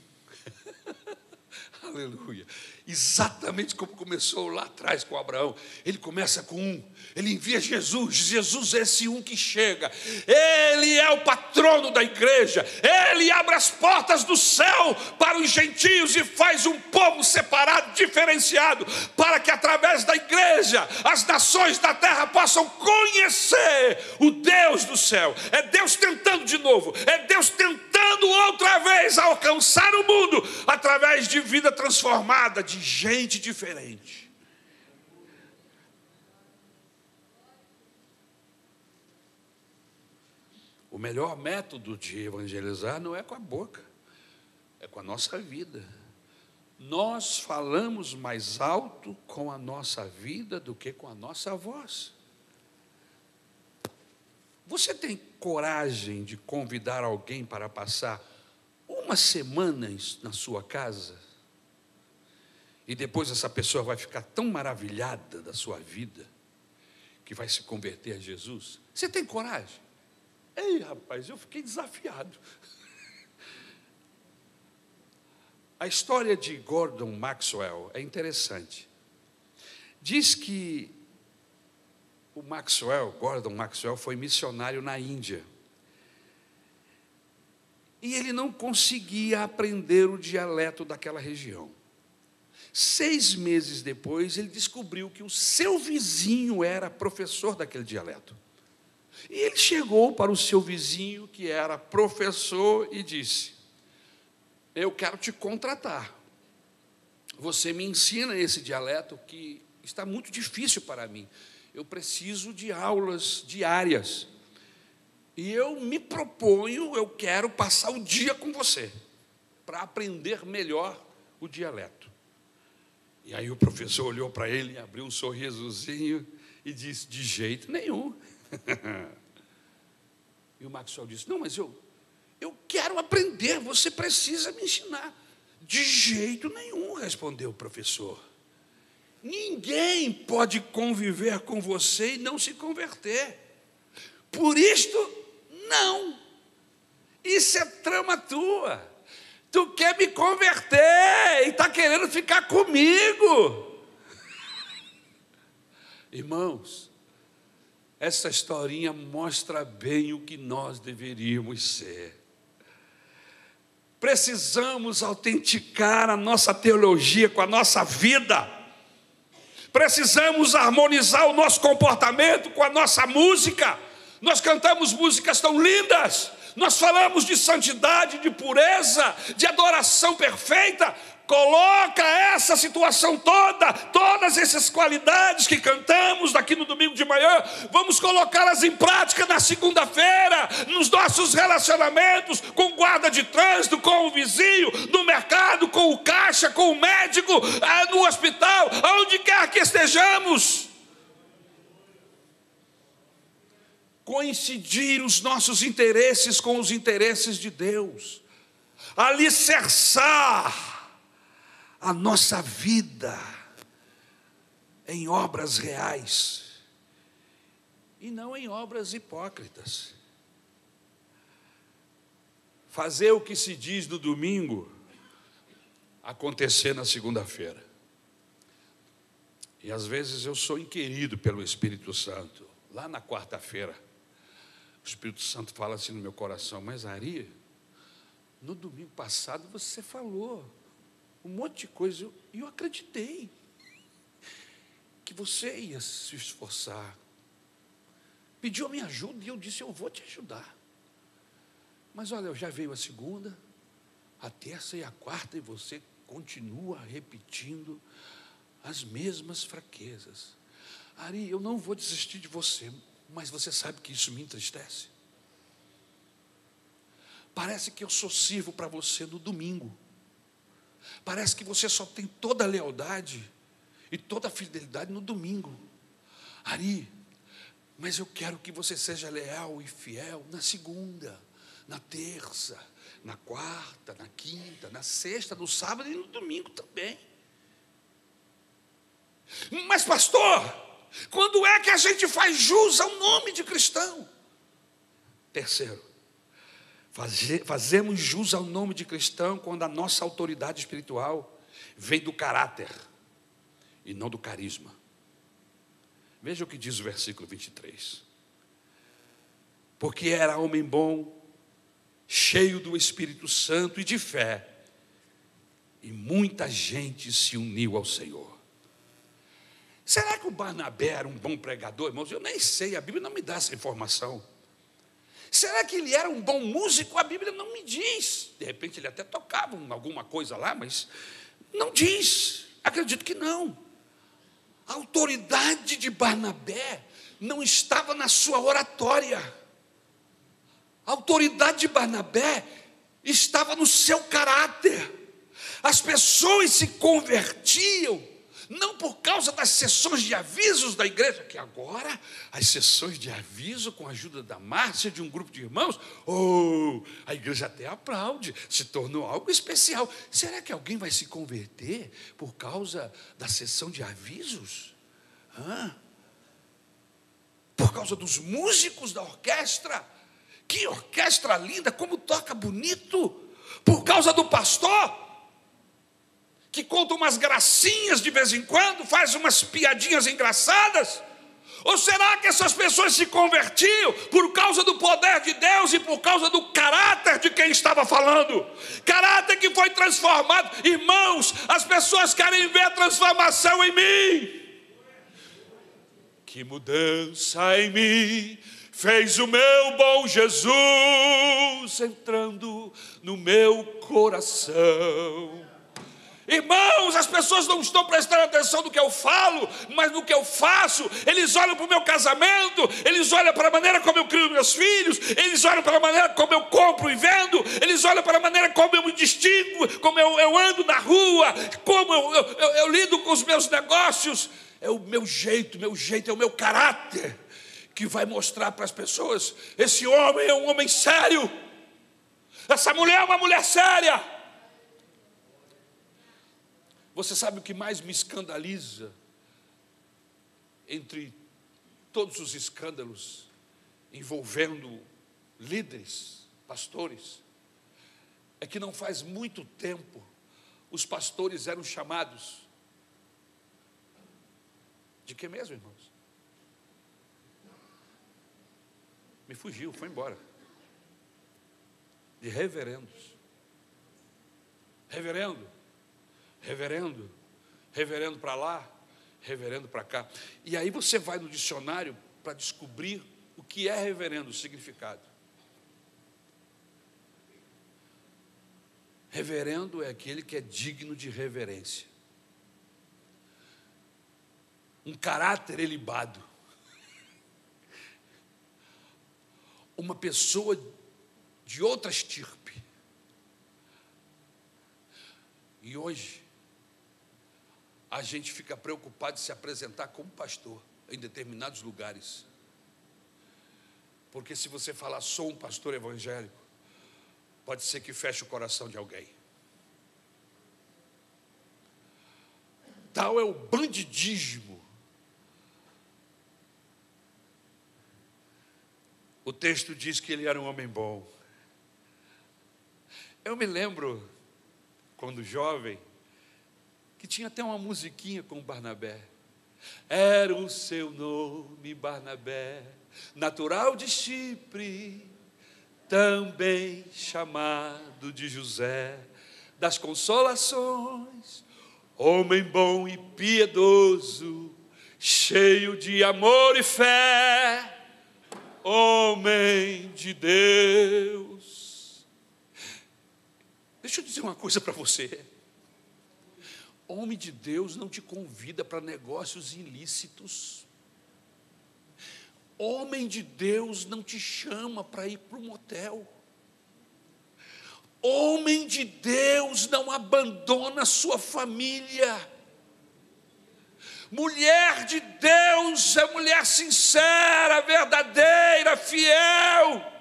Aleluia. Exatamente como começou lá atrás com Abraão. Ele começa com um, ele envia Jesus. Jesus é esse um que chega. Ele é o patrono da igreja. Ele abre as portas do céu para os gentios e faz um povo separado, diferenciado, para que através da igreja as nações da terra possam conhecer o Deus do céu. É Deus tentando de novo, é Deus tentando outra vez alcançar o mundo através de vida transformada, de gente diferente. O melhor método de evangelizar não é com a boca, é com a nossa vida. Nós falamos mais alto com a nossa vida do que com a nossa voz. Você tem coragem de convidar alguém para passar uma semana na sua casa? E depois essa pessoa vai ficar tão maravilhada da sua vida que vai se converter a Jesus. Você tem coragem? Ei, rapaz, eu fiquei desafiado. A história de Gordon Maxwell é interessante. Diz que o Maxwell, Gordon Maxwell, foi missionário na Índia. E ele não conseguia aprender o dialeto daquela região. Seis meses depois, ele descobriu que o seu vizinho era professor daquele dialeto. E ele chegou para o seu vizinho, que era professor, e disse: Eu quero te contratar. Você me ensina esse dialeto que está muito difícil para mim. Eu preciso de aulas diárias. E eu me proponho, eu quero passar o dia com você, para aprender melhor o dialeto. E aí o professor olhou para ele, abriu um sorrisozinho e disse: De jeito nenhum. e o Maxwell disse: Não, mas eu, eu quero aprender, você precisa me ensinar. De jeito nenhum, respondeu o professor. Ninguém pode conviver com você e não se converter. Por isto, não. Isso é trama tua. Tu quer me converter e está querendo ficar comigo. Irmãos, essa historinha mostra bem o que nós deveríamos ser. Precisamos autenticar a nossa teologia com a nossa vida. Precisamos harmonizar o nosso comportamento com a nossa música. Nós cantamos músicas tão lindas, nós falamos de santidade, de pureza, de adoração perfeita. Coloca essa situação toda, todas essas qualidades que cantamos daqui no domingo de manhã, vamos colocá-las em prática na segunda-feira, nos nossos relacionamentos com guarda de trânsito, com o vizinho, no mercado, com o caixa, com o médico, ah, no hospital, aonde quer que estejamos. coincidir os nossos interesses com os interesses de Deus, alicerçar a nossa vida em obras reais e não em obras hipócritas. Fazer o que se diz no domingo acontecer na segunda-feira. E às vezes eu sou inquirido pelo Espírito Santo, lá na quarta-feira. O Espírito Santo fala assim no meu coração, mas Ari, no domingo passado você falou um monte de coisa, e eu, eu acreditei que você ia se esforçar. Pediu a minha ajuda e eu disse: Eu vou te ajudar. Mas olha, já veio a segunda, a terça e a quarta, e você continua repetindo as mesmas fraquezas. Ari, eu não vou desistir de você, mas você sabe que isso me entristece. Parece que eu só sirvo para você no domingo. Parece que você só tem toda a lealdade e toda a fidelidade no domingo. Ari, mas eu quero que você seja leal e fiel na segunda, na terça, na quarta, na quinta, na sexta, no sábado e no domingo também. Mas, pastor, quando é que a gente faz jus ao nome de cristão? Terceiro, fazemos jus ao nome de cristão quando a nossa autoridade espiritual vem do caráter e não do carisma. Veja o que diz o versículo 23. Porque era homem bom, cheio do Espírito Santo e de fé, e muita gente se uniu ao Senhor. Será que o Barnabé era um bom pregador, irmãos? Eu nem sei, a Bíblia não me dá essa informação. Será que ele era um bom músico? A Bíblia não me diz. De repente ele até tocava alguma coisa lá, mas não diz. Acredito que não. A autoridade de Barnabé não estava na sua oratória. A autoridade de Barnabé estava no seu caráter. As pessoas se convertiam não por causa das sessões de avisos da igreja, que agora as sessões de aviso, com a ajuda da Márcia, de um grupo de irmãos, oh, a igreja até aplaude, se tornou algo especial. Será que alguém vai se converter por causa da sessão de avisos? Hã? Por causa dos músicos da orquestra? Que orquestra linda, como toca bonito! Por causa do pastor? Que conta umas gracinhas de vez em quando, faz umas piadinhas engraçadas? Ou será que essas pessoas se convertiam por causa do poder de Deus e por causa do caráter de quem estava falando? Caráter que foi transformado. Irmãos, as pessoas querem ver transformação em mim. Que mudança em mim fez o meu bom Jesus entrando no meu coração. Irmãos, as pessoas não estão prestando atenção no que eu falo, mas no que eu faço. Eles olham para o meu casamento, eles olham para a maneira como eu crio meus filhos, eles olham para a maneira como eu compro e vendo, eles olham para a maneira como eu me distingo, como eu, eu ando na rua, como eu, eu, eu lido com os meus negócios. É o meu jeito, meu jeito, é o meu caráter que vai mostrar para as pessoas: esse homem é um homem sério, essa mulher é uma mulher séria. Você sabe o que mais me escandaliza entre todos os escândalos envolvendo líderes, pastores? É que não faz muito tempo os pastores eram chamados de que mesmo, irmãos? Me fugiu, foi embora. De reverendos. Reverendo reverendo, reverendo para lá, reverendo para cá. E aí você vai no dicionário para descobrir o que é reverendo, o significado. Reverendo é aquele que é digno de reverência. Um caráter elibado. Uma pessoa de outra estirpe. E hoje, a gente fica preocupado de se apresentar como pastor em determinados lugares. Porque se você falar sou um pastor evangélico, pode ser que feche o coração de alguém. Tal é o bandidismo. O texto diz que ele era um homem bom. Eu me lembro, quando jovem, que tinha até uma musiquinha com Barnabé. Era o seu nome Barnabé, natural de Chipre, também chamado de José das consolações, homem bom e piedoso, cheio de amor e fé, homem de Deus. Deixa eu dizer uma coisa para você. Homem de Deus não te convida para negócios ilícitos. Homem de Deus não te chama para ir para um motel. Homem de Deus não abandona sua família. Mulher de Deus é mulher sincera, verdadeira, fiel.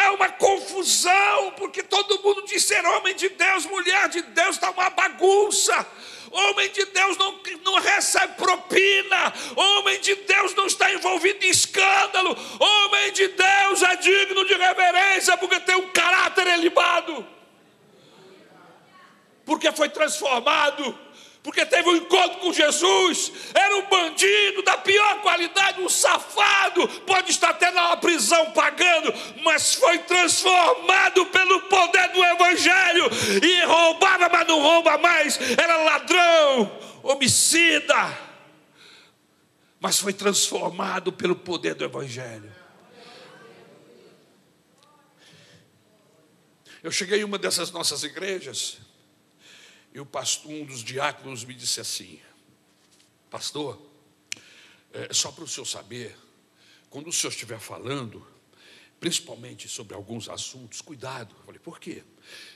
Há uma confusão porque todo mundo diz ser homem de Deus, mulher de Deus, está uma bagunça. Homem de Deus não, não recebe propina, homem de Deus não está envolvido em escândalo, homem de Deus é digno de reverência, porque tem um caráter elevado, porque foi transformado porque teve um encontro com Jesus, era um bandido da pior qualidade, um safado, pode estar até na prisão pagando, mas foi transformado pelo poder do Evangelho, e roubava, mas não rouba mais, era ladrão, homicida, mas foi transformado pelo poder do Evangelho. Eu cheguei em uma dessas nossas igrejas, e o pastor, um dos diáconos me disse assim: Pastor, é, só para o senhor saber, quando o senhor estiver falando, principalmente sobre alguns assuntos, cuidado. Eu falei, por quê?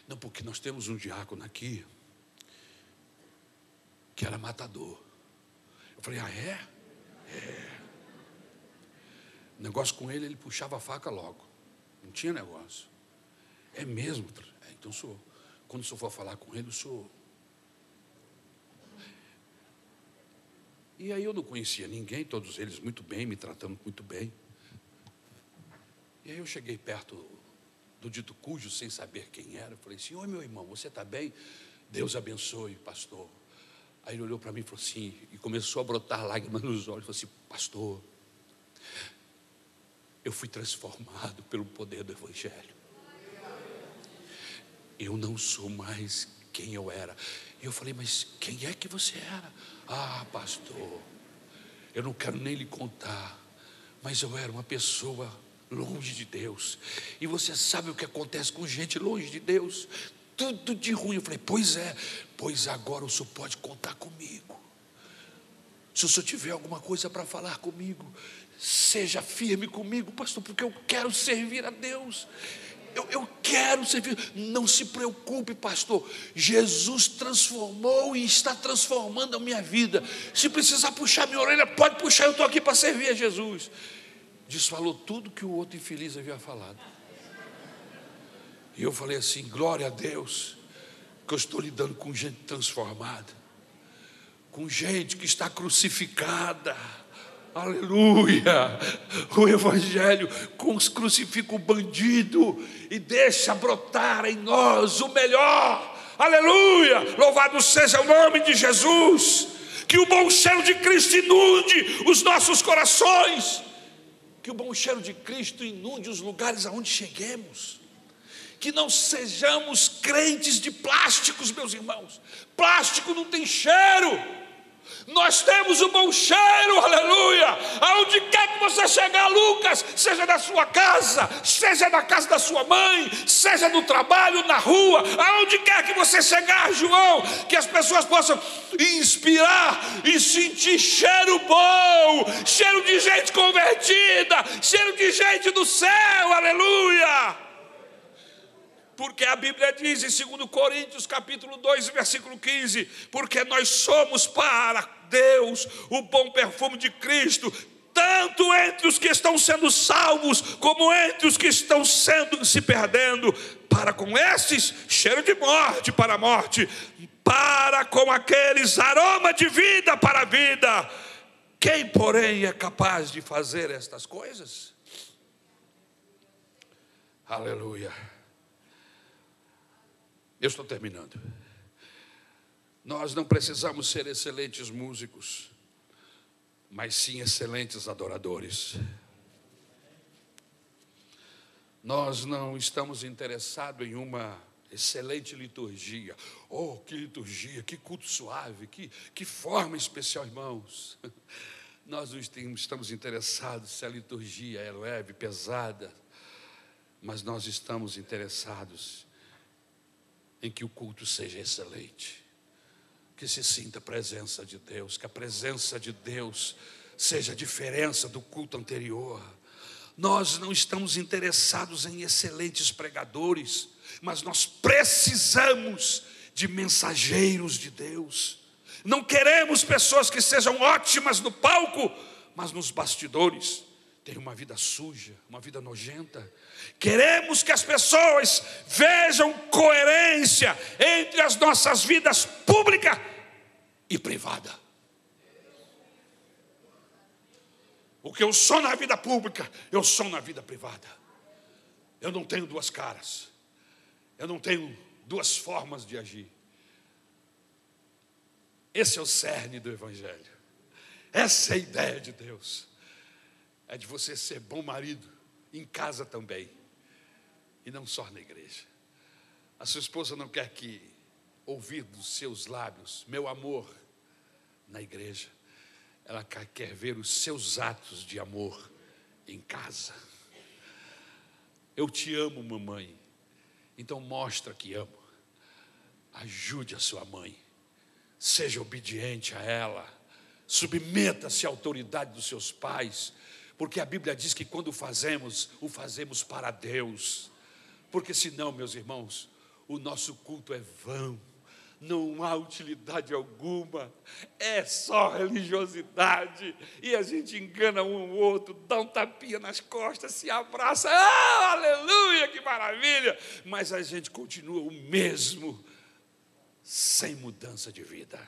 Não, porque nós temos um diácono aqui que era matador. Eu falei, ah, é? É. Negócio com ele, ele puxava a faca logo. Não tinha negócio. É mesmo? É, então, senhor, quando o senhor for falar com ele, o senhor E aí eu não conhecia ninguém, todos eles muito bem, me tratando muito bem. E aí eu cheguei perto do dito cujo, sem saber quem era. Falei assim: Oi, meu irmão, você está bem? Deus abençoe, pastor. Aí ele olhou para mim e falou assim, e começou a brotar lágrimas nos olhos. Falou assim: Pastor, eu fui transformado pelo poder do Evangelho. Eu não sou mais quem eu era. E eu falei: Mas quem é que você era? Ah, pastor, eu não quero nem lhe contar, mas eu era uma pessoa longe de Deus. E você sabe o que acontece com gente longe de Deus? Tudo de ruim. Eu falei, pois é, pois agora o senhor pode contar comigo. Se o senhor tiver alguma coisa para falar comigo, seja firme comigo, pastor, porque eu quero servir a Deus eu, eu quero servir. Não se preocupe, pastor. Jesus transformou e está transformando a minha vida. Se precisar puxar minha orelha, pode puxar, eu estou aqui para servir a Jesus. Desfalou tudo que o outro infeliz havia falado. E eu falei assim: glória a Deus, que eu estou lidando com gente transformada, com gente que está crucificada Aleluia! O Evangelho crucifica o bandido e deixa brotar em nós o melhor. Aleluia! Louvado seja o nome de Jesus. Que o bom cheiro de Cristo inunde os nossos corações. Que o bom cheiro de Cristo inunde os lugares aonde cheguemos. Que não sejamos crentes de plásticos, meus irmãos. Plástico não tem cheiro. Nós temos o bom cheiro, aleluia. Aonde quer que você chegar, Lucas, seja na sua casa, seja na casa da sua mãe, seja no trabalho, na rua, aonde quer que você chegar, João, que as pessoas possam inspirar e sentir cheiro bom, cheiro de gente convertida, cheiro de gente do céu, aleluia porque a Bíblia diz em 2 Coríntios capítulo 2, versículo 15, porque nós somos para Deus o bom perfume de Cristo, tanto entre os que estão sendo salvos, como entre os que estão sendo se perdendo, para com estes cheiro de morte para a morte, para com aqueles aroma de vida para a vida. Quem, porém, é capaz de fazer estas coisas? Aleluia. Eu estou terminando. Nós não precisamos ser excelentes músicos, mas sim excelentes adoradores. Nós não estamos interessados em uma excelente liturgia. Oh, que liturgia, que culto suave, que, que forma especial, irmãos. Nós não estamos interessados se a liturgia é leve, pesada, mas nós estamos interessados em que o culto seja excelente, que se sinta a presença de Deus, que a presença de Deus seja a diferença do culto anterior. Nós não estamos interessados em excelentes pregadores, mas nós precisamos de mensageiros de Deus. Não queremos pessoas que sejam ótimas no palco, mas nos bastidores tem uma vida suja, uma vida nojenta. Queremos que as pessoas vejam coerência entre as nossas vidas pública e privada. O que eu sou na vida pública, eu sou na vida privada. Eu não tenho duas caras. Eu não tenho duas formas de agir. Esse é o cerne do Evangelho. Essa é a ideia de Deus é de você ser bom marido em casa também, e não só na igreja. A sua esposa não quer que ouvir dos seus lábios, meu amor, na igreja. Ela quer ver os seus atos de amor em casa. Eu te amo, mamãe. Então mostra que amo. Ajude a sua mãe. Seja obediente a ela. Submeta-se à autoridade dos seus pais porque a Bíblia diz que quando fazemos, o fazemos para Deus. Porque senão, meus irmãos, o nosso culto é vão, não há utilidade alguma, é só religiosidade, e a gente engana um ao outro, dá um tapinha nas costas, se abraça, ah, aleluia, que maravilha, mas a gente continua o mesmo, sem mudança de vida.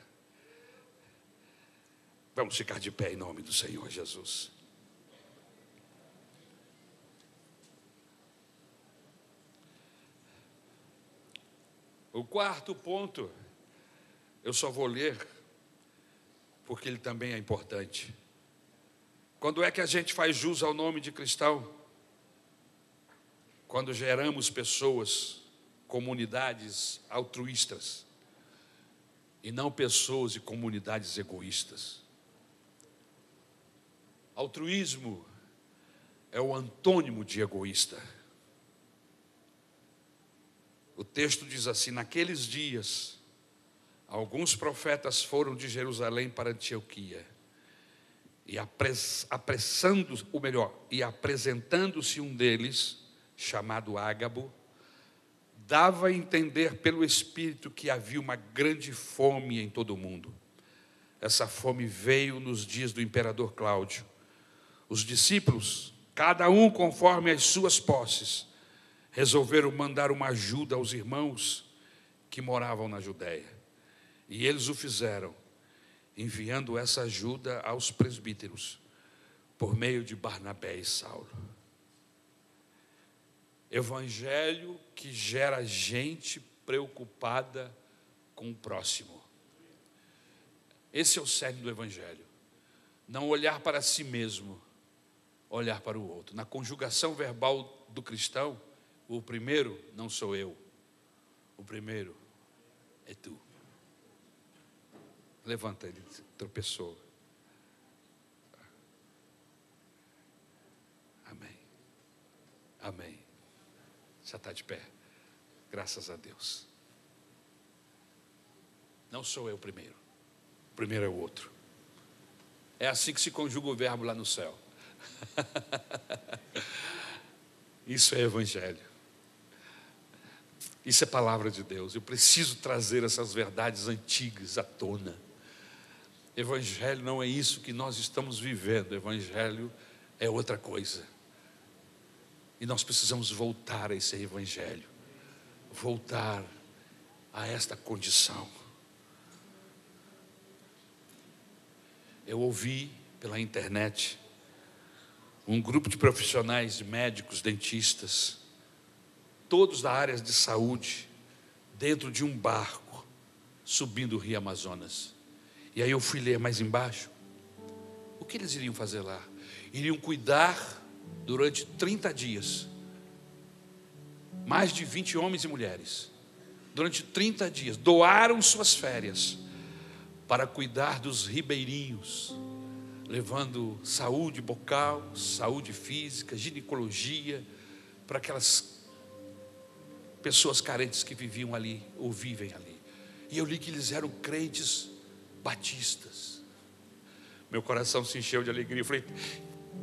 Vamos ficar de pé em nome do Senhor Jesus. O quarto ponto, eu só vou ler, porque ele também é importante. Quando é que a gente faz jus ao nome de cristão? Quando geramos pessoas, comunidades altruístas, e não pessoas e comunidades egoístas. Altruísmo é o antônimo de egoísta. O texto diz assim: Naqueles dias, alguns profetas foram de Jerusalém para Antioquia, e apressando, ou melhor, e apresentando-se um deles, chamado Ágabo, dava a entender pelo Espírito que havia uma grande fome em todo o mundo. Essa fome veio nos dias do imperador Cláudio. Os discípulos, cada um conforme as suas posses, resolveram mandar uma ajuda aos irmãos que moravam na Judéia. E eles o fizeram, enviando essa ajuda aos presbíteros, por meio de Barnabé e Saulo. Evangelho que gera gente preocupada com o próximo. Esse é o cerne do Evangelho. Não olhar para si mesmo, olhar para o outro. Na conjugação verbal do cristão, o primeiro não sou eu, o primeiro é tu. Levanta, ele tropeçou. Amém. Amém. Já está de pé. Graças a Deus. Não sou eu primeiro. O primeiro é o outro. É assim que se conjuga o verbo lá no céu. Isso é evangelho. Isso é palavra de Deus. Eu preciso trazer essas verdades antigas à tona. Evangelho não é isso que nós estamos vivendo. Evangelho é outra coisa. E nós precisamos voltar a esse evangelho. Voltar a esta condição. Eu ouvi pela internet um grupo de profissionais, médicos, dentistas, todos da área de saúde, dentro de um barco, subindo o rio Amazonas. E aí eu fui ler mais embaixo. O que eles iriam fazer lá? Iriam cuidar durante 30 dias. Mais de 20 homens e mulheres. Durante 30 dias. Doaram suas férias para cuidar dos ribeirinhos, levando saúde bucal, saúde física, ginecologia para aquelas pessoas carentes que viviam ali ou vivem ali. E eu li que eles eram crentes batistas. Meu coração se encheu de alegria. Eu falei: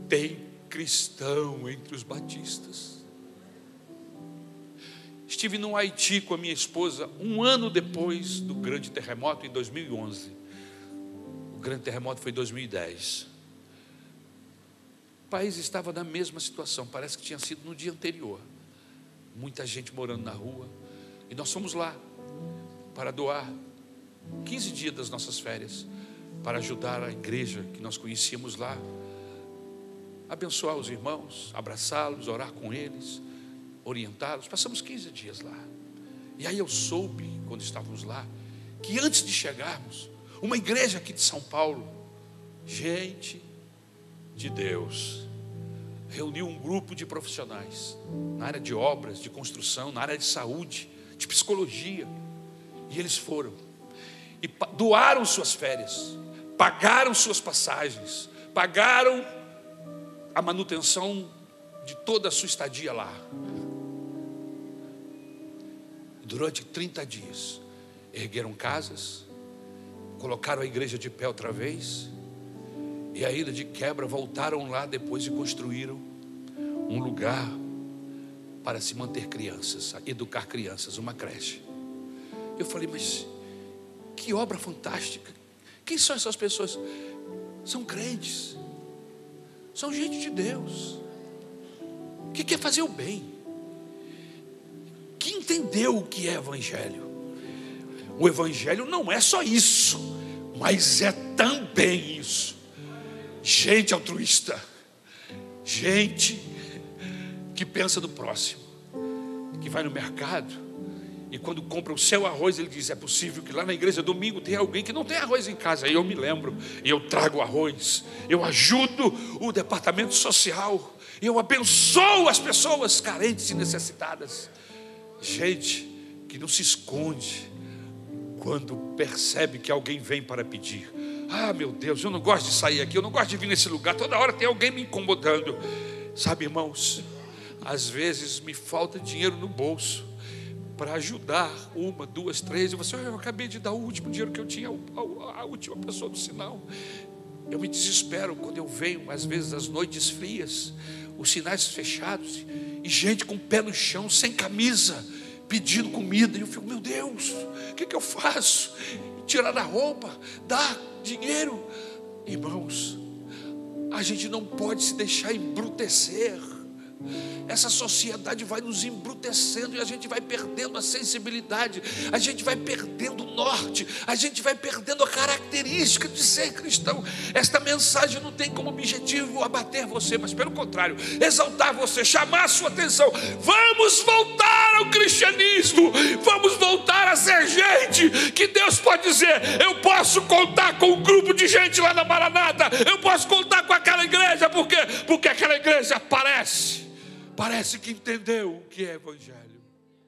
tem cristão entre os batistas. Estive no Haiti com a minha esposa um ano depois do grande terremoto, em 2011. O grande terremoto foi em 2010. país estava na mesma situação, parece que tinha sido no dia anterior. Muita gente morando na rua. E nós fomos lá para doar 15 dias das nossas férias para ajudar a igreja que nós conhecíamos lá, abençoar os irmãos, abraçá-los, orar com eles, orientá-los. Passamos 15 dias lá. E aí eu soube, quando estávamos lá, que antes de chegarmos, uma igreja aqui de São Paulo, gente de Deus, reuniu um grupo de profissionais na área de obras, de construção, na área de saúde, de psicologia. E eles foram e doaram suas férias, pagaram suas passagens, pagaram a manutenção de toda a sua estadia lá. Durante 30 dias, ergueram casas, colocaram a igreja de pé outra vez, e ainda de quebra voltaram lá depois e construíram um lugar para se manter crianças, educar crianças, uma creche. Eu falei, mas que obra fantástica. Quem são essas pessoas? São crentes, são gente de Deus, que quer fazer o bem, que entendeu o que é Evangelho. O Evangelho não é só isso, mas é também isso. Gente altruísta, gente que pensa no próximo, que vai no mercado e quando compra o seu arroz, ele diz: é possível que lá na igreja domingo tem alguém que não tem arroz em casa. Aí eu me lembro, e eu trago arroz, eu ajudo o departamento social, eu abençoo as pessoas carentes e necessitadas. Gente que não se esconde quando percebe que alguém vem para pedir. Ah, meu Deus, eu não gosto de sair aqui, eu não gosto de vir nesse lugar, toda hora tem alguém me incomodando. Sabe, irmãos, às vezes me falta dinheiro no bolso para ajudar uma, duas, três, e você, oh, eu acabei de dar o último dinheiro que eu tinha, a última pessoa do sinal. Eu me desespero quando eu venho, às vezes, as noites frias, os sinais fechados, e gente com o pé no chão, sem camisa, pedindo comida. E eu fico, meu Deus, o que, que eu faço? Tirar a roupa, dar dinheiro. Irmãos, a gente não pode se deixar embrutecer essa sociedade vai nos embrutecendo e a gente vai perdendo a sensibilidade, a gente vai perdendo o norte, a gente vai perdendo a característica de ser cristão. Esta mensagem não tem como objetivo abater você, mas pelo contrário, exaltar você, chamar a sua atenção. Vamos voltar ao cristianismo, vamos voltar a ser gente que Deus pode dizer: eu posso contar com um grupo de gente lá na Maranata, eu posso contar com aquela igreja, por quê? Porque aquela igreja aparece parece que entendeu o que é Evangelho.